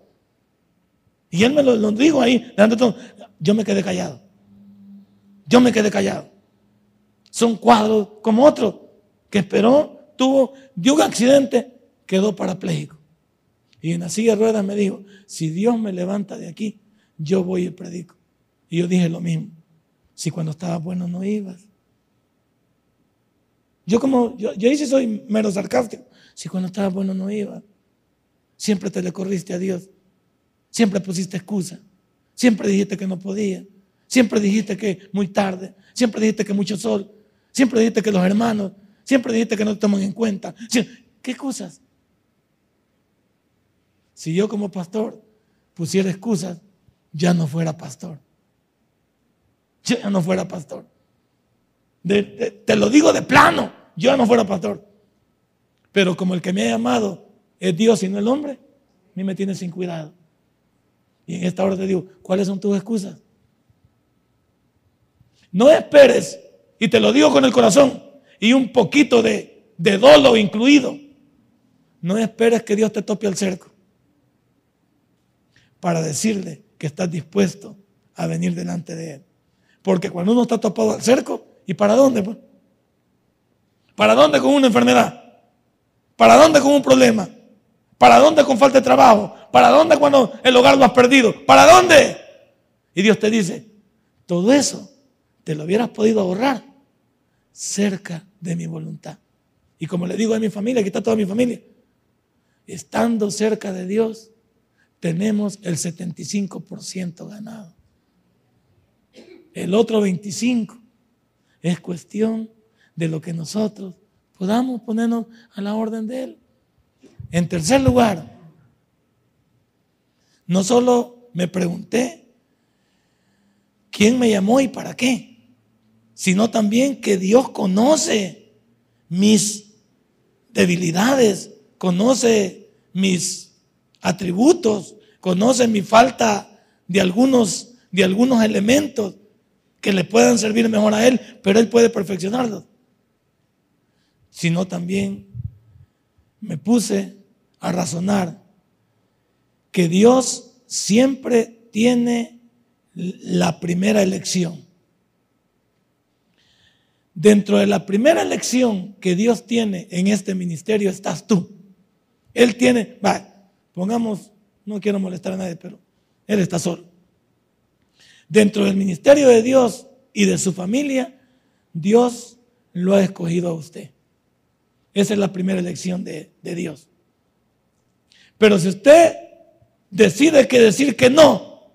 Y él me lo, dijo ahí, yo me quedé callado. Yo me quedé callado. Son cuadros como otro que esperó, tuvo, dio un accidente, quedó parapléjico. Y en la silla de ruedas me dijo, si Dios me levanta de aquí, yo voy y predico. Y yo dije lo mismo. Si cuando estaba bueno no ibas. Yo como, yo, yo hice soy mero sarcástico. Si cuando estaba bueno no iba. Siempre te le corriste a Dios. Siempre pusiste excusa. Siempre dijiste que no podía. Siempre dijiste que muy tarde. Siempre dijiste que mucho sol. Siempre dijiste que los hermanos. Siempre dijiste que no te toman en cuenta. ¿Qué cosas? Si yo como pastor pusiera excusas, ya no fuera pastor. Ya no fuera pastor te lo digo de plano, yo no fuera pastor. Pero como el que me ha llamado es Dios y no el hombre, a mí me tiene sin cuidado. Y en esta hora te digo, ¿cuáles son tus excusas? No esperes, y te lo digo con el corazón, y un poquito de, de dolo incluido. No esperes que Dios te tope al cerco para decirle que estás dispuesto a venir delante de Él. Porque cuando uno está topado al cerco, ¿Y para dónde? Pues? ¿Para dónde con una enfermedad? ¿Para dónde con un problema? ¿Para dónde con falta de trabajo? ¿Para dónde cuando el hogar lo has perdido? ¿Para dónde? Y Dios te dice, todo eso te lo hubieras podido ahorrar cerca de mi voluntad. Y como le digo a mi familia, aquí está toda mi familia, estando cerca de Dios, tenemos el 75% ganado. El otro 25% es cuestión de lo que nosotros podamos ponernos a la orden de Él. En tercer lugar, no solo me pregunté quién me llamó y para qué, sino también que Dios conoce mis debilidades, conoce mis atributos, conoce mi falta de algunos, de algunos elementos que le puedan servir mejor a Él, pero Él puede perfeccionarlos. Sino también me puse a razonar que Dios siempre tiene la primera elección. Dentro de la primera elección que Dios tiene en este ministerio estás tú. Él tiene, va, pongamos, no quiero molestar a nadie, pero Él está solo. Dentro del ministerio de Dios y de su familia, Dios lo ha escogido a usted. Esa es la primera elección de, de Dios. Pero si usted decide que decir que no,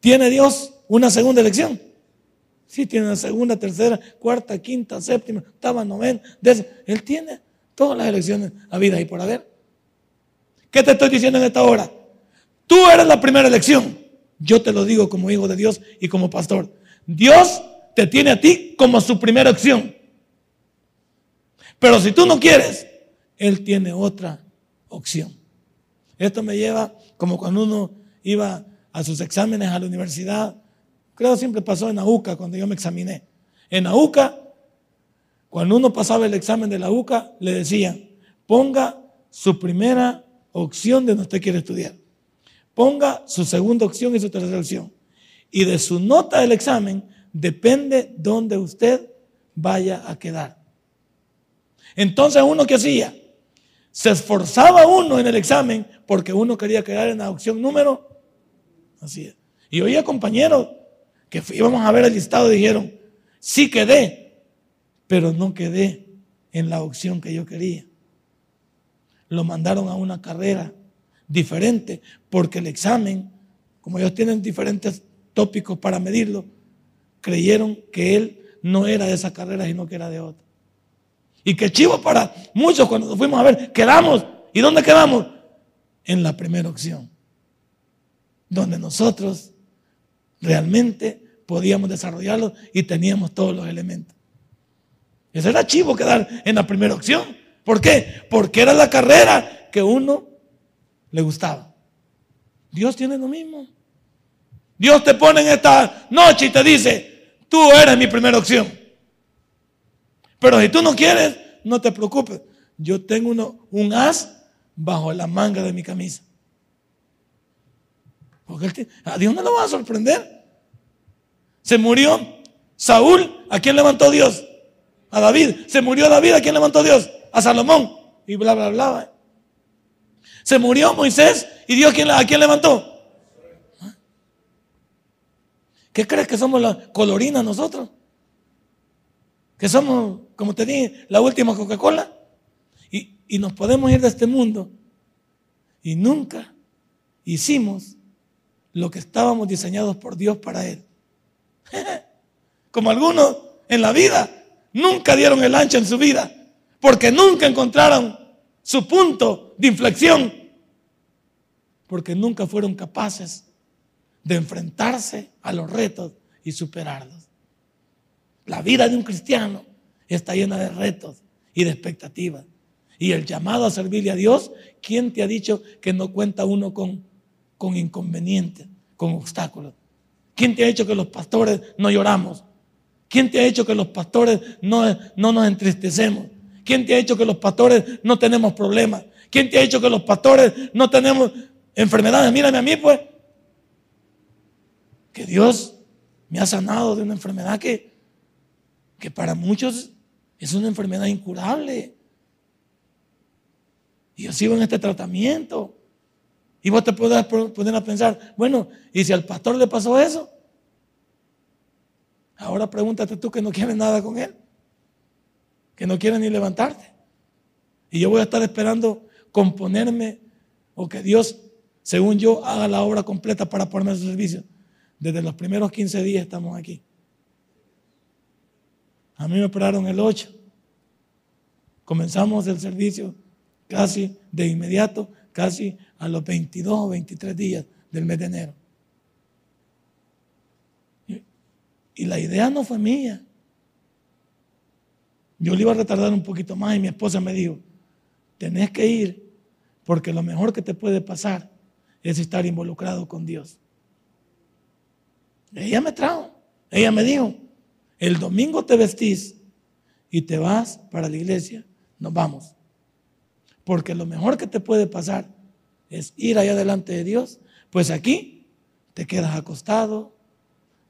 ¿tiene Dios una segunda elección? Sí, tiene una segunda, tercera, cuarta, quinta, séptima, octava, novena. Él tiene todas las elecciones habidas y por haber. ¿Qué te estoy diciendo en esta hora? Tú eres la primera elección. Yo te lo digo como hijo de Dios y como pastor. Dios te tiene a ti como su primera opción. Pero si tú no quieres, Él tiene otra opción. Esto me lleva como cuando uno iba a sus exámenes a la universidad. Creo siempre pasó en AUCA cuando yo me examiné. En AUCA, cuando uno pasaba el examen de la UCA, le decían, ponga su primera opción de donde usted quiere estudiar. Ponga su segunda opción y su tercera opción. Y de su nota del examen depende dónde usted vaya a quedar. Entonces uno que hacía, se esforzaba uno en el examen porque uno quería quedar en la opción número. Así es. Y oía compañeros que íbamos a ver el listado y dijeron, sí quedé, pero no quedé en la opción que yo quería lo mandaron a una carrera diferente, porque el examen, como ellos tienen diferentes tópicos para medirlo, creyeron que él no era de esa carrera, sino que era de otra. Y que chivo para muchos cuando nos fuimos a ver, quedamos. ¿Y dónde quedamos? En la primera opción, donde nosotros realmente podíamos desarrollarlo y teníamos todos los elementos. Eso era chivo quedar en la primera opción. ¿Por qué? Porque era la carrera que uno le gustaba. Dios tiene lo mismo. Dios te pone en esta noche y te dice, tú eres mi primera opción. Pero si tú no quieres, no te preocupes. Yo tengo uno, un as bajo la manga de mi camisa. Porque a Dios no lo va a sorprender. Se murió Saúl, ¿a quién levantó Dios? A David. Se murió David, ¿a quién levantó Dios? a Salomón y bla, bla, bla. Se murió Moisés y Dios a quién levantó. ¿Qué crees que somos la colorina nosotros? Que somos, como te dije, la última Coca-Cola. Y, y nos podemos ir de este mundo. Y nunca hicimos lo que estábamos diseñados por Dios para Él. Como algunos en la vida nunca dieron el ancho en su vida porque nunca encontraron su punto de inflexión, porque nunca fueron capaces de enfrentarse a los retos y superarlos. La vida de un cristiano está llena de retos y de expectativas. Y el llamado a servirle a Dios, ¿quién te ha dicho que no cuenta uno con, con inconvenientes, con obstáculos? ¿Quién te ha dicho que los pastores no lloramos? ¿Quién te ha dicho que los pastores no, no nos entristecemos? ¿Quién te ha dicho que los pastores no tenemos problemas? ¿Quién te ha dicho que los pastores no tenemos enfermedades? Mírame a mí, pues. Que Dios me ha sanado de una enfermedad que, que para muchos es una enfermedad incurable. Y yo sigo en este tratamiento. Y vos te puedes poner a pensar, bueno, ¿y si al pastor le pasó eso? Ahora pregúntate tú que no quieres nada con él, que no quieres ni levantarte. Y yo voy a estar esperando componerme o que Dios, según yo, haga la obra completa para ponerme a su servicio. Desde los primeros 15 días estamos aquí. A mí me operaron el 8. Comenzamos el servicio casi de inmediato, casi a los 22 o 23 días del mes de enero. Y la idea no fue mía. Yo le iba a retardar un poquito más y mi esposa me dijo, tenés que ir porque lo mejor que te puede pasar es estar involucrado con Dios. Ella me trajo, ella me dijo, el domingo te vestís y te vas para la iglesia, nos vamos. Porque lo mejor que te puede pasar es ir allá delante de Dios, pues aquí te quedas acostado,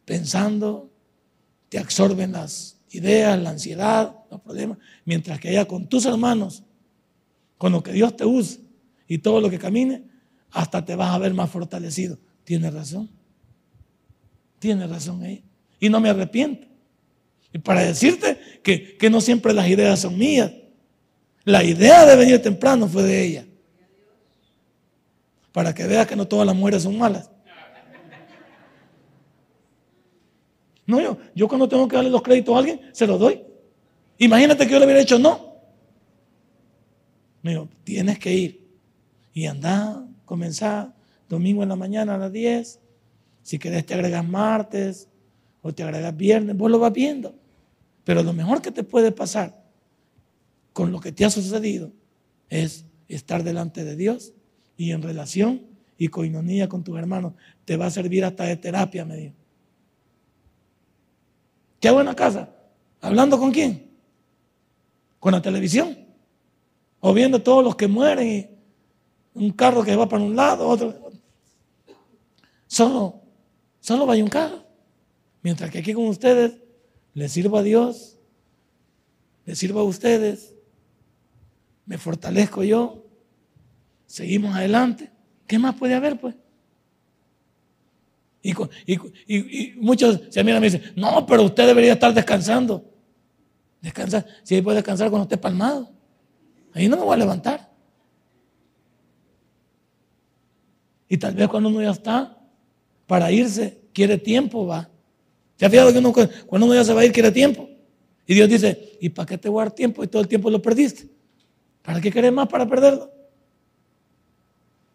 pensando, te absorben las ideas, la ansiedad, los problemas, mientras que allá con tus hermanos, con lo que Dios te use y todo lo que camine, hasta te vas a ver más fortalecido. Tienes razón. Tienes razón ahí. Y no me arrepiento. Y para decirte que, que no siempre las ideas son mías. La idea de venir temprano fue de ella. Para que veas que no todas las mujeres son malas. No, yo, yo cuando tengo que darle los créditos a alguien, se los doy. Imagínate que yo le hubiera dicho no. Me dijo, tienes que ir. Y andar, comenzar, domingo en la mañana a las 10. Si querés te agregas martes o te agregas viernes, vos lo vas viendo. Pero lo mejor que te puede pasar con lo que te ha sucedido es estar delante de Dios y en relación y coinonía con tus hermanos. Te va a servir hasta de terapia, me dijo. ¿Qué la casa? ¿Hablando con quién? ¿Con la televisión? ¿O viendo todos los que mueren y un carro que va para un lado, otro? Solo, solo vaya un carro. Mientras que aquí con ustedes le sirvo a Dios, le sirvo a ustedes, me fortalezco yo, seguimos adelante. ¿Qué más puede haber, pues? Y, muchos se miran y dicen, no, pero usted debería estar descansando. Descansar, si ahí puede descansar cuando esté palmado. Ahí no me voy a levantar. Y tal vez cuando uno ya está para irse, quiere tiempo, va. ¿Se ha fijado que uno, cuando uno ya se va a ir, quiere tiempo? Y Dios dice, ¿y para qué te voy a dar tiempo y todo el tiempo lo perdiste? ¿Para qué querés más para perderlo?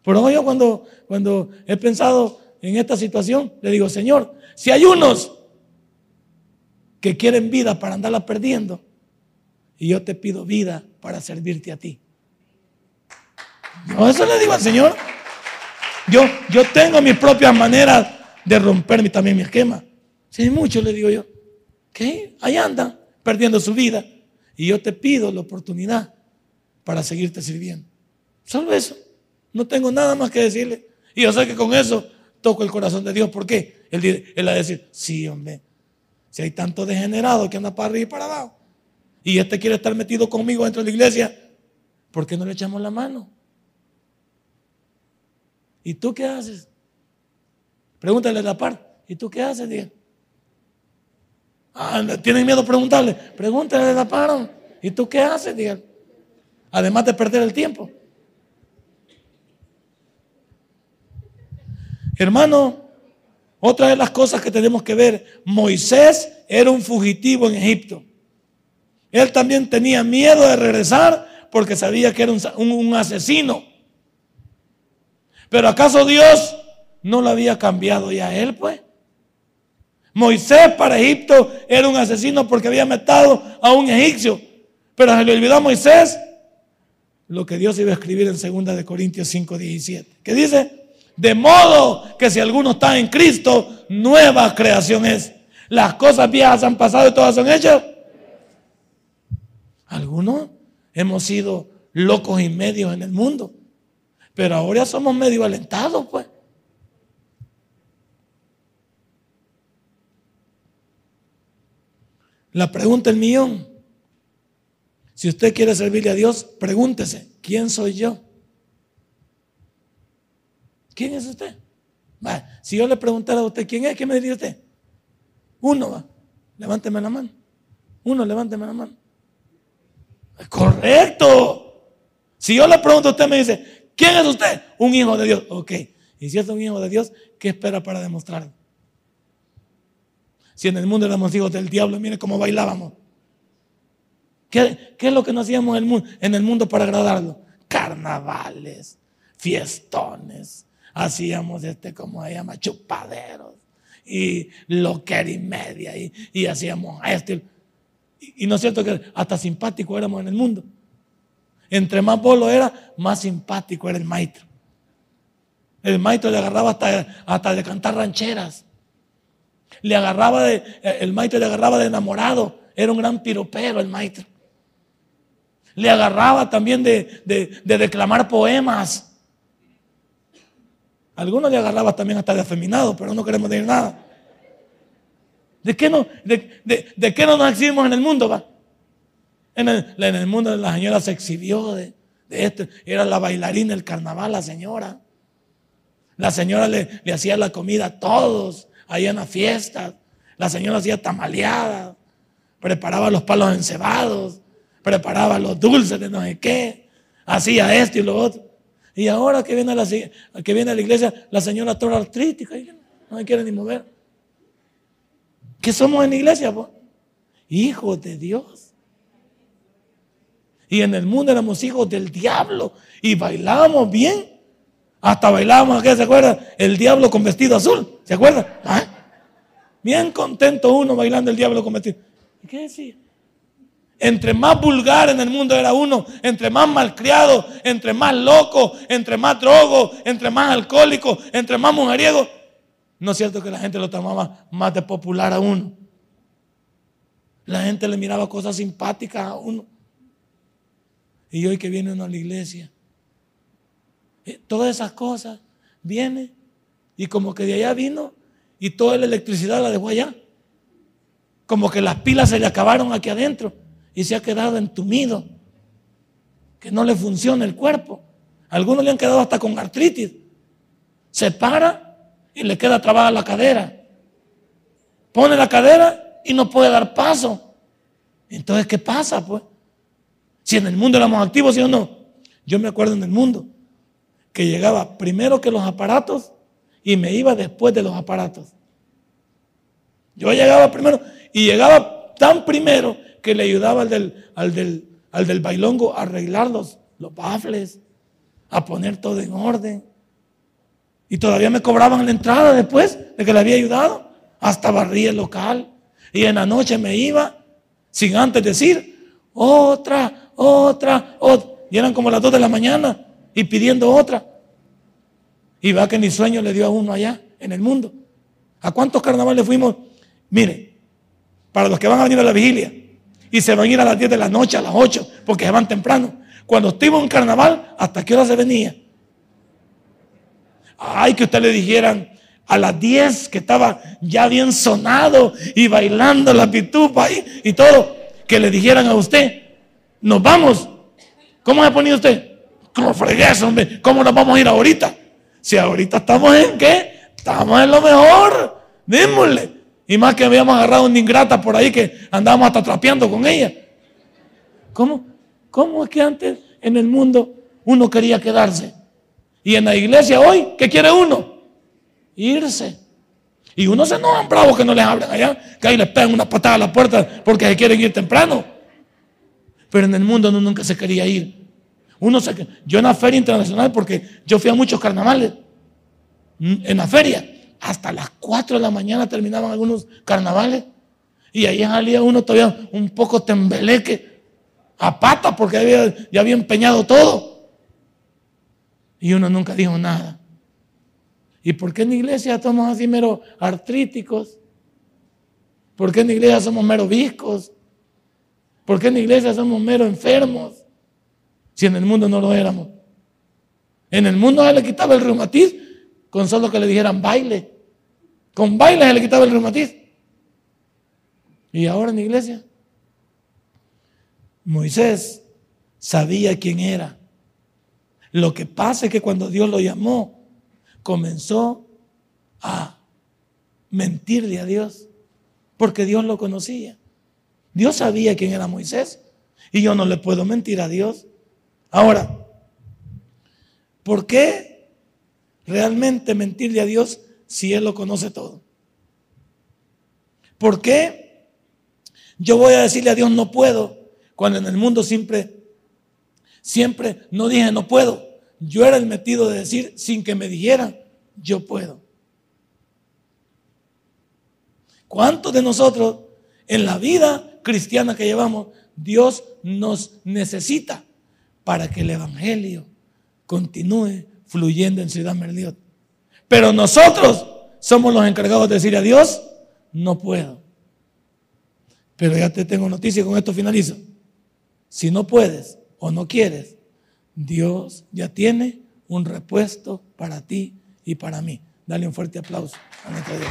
Por eso yo cuando, cuando he pensado en esta situación, le digo, Señor, si hay unos que quieren vida para andarla perdiendo, y yo te pido vida para servirte a ti. Yo eso le digo al Señor. Yo, yo tengo mis propias maneras de romper también mi esquema. Si hay muchos, le digo yo, que ahí andan perdiendo su vida. Y yo te pido la oportunidad para seguirte sirviendo. Solo eso. No tengo nada más que decirle. Y yo sé que con eso toco el corazón de Dios. ¿Por qué? Él, él va a decir, sí, hombre, si hay tanto degenerado que anda para arriba y para abajo, y este quiere estar metido conmigo dentro de la iglesia, ¿por qué no le echamos la mano? ¿Y tú qué haces? Pregúntale a la par, ¿y tú qué haces? Diga. ¿Tienen miedo a preguntarle? Pregúntale la par, ¿y tú qué haces? Diga. Además de perder el tiempo. Hermano, otra de las cosas que tenemos que ver, Moisés era un fugitivo en Egipto. Él también tenía miedo de regresar porque sabía que era un, asesino. Pero ¿acaso Dios no lo había cambiado ya a él, pues? Moisés para Egipto era un asesino porque había matado a un egipcio. Pero se le olvidó a Moisés lo que Dios iba a escribir en 2 de Corintios 5, 17. ¿Qué dice? De modo que si alguno está en Cristo, nueva creación es. Las cosas viejas han pasado y todas son hechas. Algunos hemos sido locos y medios en el mundo, pero ahora somos medio alentados, pues. La pregunta el millón. Si usted quiere servirle a Dios, pregúntese, ¿quién soy yo? ¿quién es usted? Va, si yo le preguntara a usted quién es, ¿qué me diría usted? Uno, va, levánteme la mano. Uno, levánteme la mano. Correcto. Si yo le pregunto a usted, me dice, ¿quién es usted? Un hijo de Dios. Ok. Y si es un hijo de Dios, ¿qué espera para demostrarlo? Si en el mundo éramos hijos del diablo, mire cómo bailábamos. ¿Qué, es lo que nos hacíamos en el, mundo, en el mundo para agradarlo? Carnavales, fiestones. Hacíamos este, como se llama, chupaderos. Y loquer y media. Y, hacíamos esto. Y, y no es cierto que hasta simpático éramos en el mundo. Entre más bolo era, más simpático era el maestro. El maestro le agarraba hasta, hasta de cantar rancheras. Le agarraba de, el maestro le agarraba de enamorado. Era un gran piropero el maestro. Le agarraba también de, declamar poemas. Algunos le agarraba también hasta de afeminado, pero no queremos decir nada. ¿De qué no, de, qué no nos exhibimos en el mundo? Va? En, el, mundo la señora se exhibió de, esto. Era la bailarina del carnaval, la señora. La señora le, le hacía la comida a todos, ahí en la fiesta. La señora hacía tamaleadas, preparaba los palos encebados, preparaba los dulces de no sé qué, hacía esto y lo otro. Y ahora que viene a la, que viene la iglesia, la señora toda artrítica, no me quiere ni mover. ¿Qué somos en la iglesia? Hijos de Dios. Y en el mundo éramos hijos del diablo y bailábamos bien. Hasta bailábamos, ¿qué se acuerda? El diablo con vestido azul, ¿se acuerda? ¿Ah? Bien contento uno bailando el diablo con vestido. ¿Y qué decía? Entre más vulgar en el mundo era uno, entre más malcriado, entre más loco, entre más drogo, entre más alcohólico, entre más mujeriego. No es cierto que la gente lo tomaba más de popular a uno. La gente le miraba cosas simpáticas a uno. Y hoy que viene uno a la iglesia, eh, todas esas cosas viene y como que de allá vino y toda la electricidad la dejó allá. Como que las pilas se le acabaron aquí adentro y se ha quedado entumido, que no le funciona el cuerpo. Algunos le han quedado hasta con artritis. Se para y le queda trabada la cadera. Pone la cadera y no puede dar paso. Entonces, ¿qué pasa? Pues, si en el mundo éramos activos, ¿sí o no? Yo me acuerdo en el mundo que llegaba primero que los aparatos y me iba después de los aparatos. Yo llegaba primero y llegaba tan primero que le ayudaba al del, al del, al del bailongo a arreglar los, los bafles, a poner todo en orden. Y todavía me cobraban la entrada después de que le había ayudado. Hasta barría el local. Y en la noche me iba sin antes decir, otra, otra, otra. Y eran como las dos de la mañana y pidiendo otra. Y va que ni sueño le dio a uno allá en el mundo. ¿A cuántos carnavales fuimos? Mire, para los que van a venir a la vigilia, y se van a ir a las 10 de la noche, a las 8, porque se van temprano. Cuando estuvo en carnaval, ¿hasta qué hora se venía? Ay, que usted le dijeran a las 10 que estaba ya bien sonado y bailando la pitupa ahí y todo, que le dijeran a usted, nos vamos. ¿Cómo se ha ponido usted? ¿Cómo fregues, hombre? ¿Cómo nos vamos a ir ahorita? Si ahorita estamos en qué? Estamos en lo mejor. Démosle. Y más que habíamos agarrado una ingrata por ahí que andábamos hasta trapeando con ella. ¿Cómo? ¿Cómo es que antes en el mundo uno quería quedarse? Y en la iglesia hoy, ¿qué quiere uno? Irse. Y uno se enoja bravo que no les hablen allá, que ahí les pegan una patada a la puerta porque se quieren ir temprano. Pero en el mundo uno nunca se quería ir. Uno se, yo en la feria internacional, porque yo fui a muchos carnavales, en la feria, hasta las 4 de la mañana terminaban algunos carnavales. Y ahí salía uno todavía un poco tembeleque, a pata, porque había, ya había empeñado todo. Y uno nunca dijo nada. ¿Y por qué en la iglesia somos así mero artríticos? ¿Por qué en la iglesia somos mero viscos? ¿Por qué en la iglesia somos mero enfermos? Si en el mundo no lo éramos. En el mundo se le quitaba el reumatismo con solo que le dijeran baile. Con baile se le quitaba el reumatismo. Y ahora en la iglesia, Moisés sabía quién era. Lo que pasa es que cuando Dios lo llamó, comenzó a mentirle a Dios, porque Dios lo conocía. Dios sabía quién era Moisés y yo no le puedo mentir a Dios. Ahora, ¿por qué realmente mentirle a Dios si Él lo conoce todo? ¿Por qué yo voy a decirle a Dios no puedo cuando en el mundo siempre, siempre no dije no puedo? Yo era el metido de decir sin que me dijeran yo puedo. ¿Cuántos de nosotros en la vida cristiana que llevamos, Dios nos necesita para que el Evangelio continúe fluyendo en Ciudad Merliot? Pero nosotros somos los encargados de decir a Dios, no puedo. Pero ya te tengo noticia, con esto finalizo. Si no puedes o no quieres, Dios ya tiene un repuesto para ti y para mí. Dale un fuerte aplauso a nuestro Dios.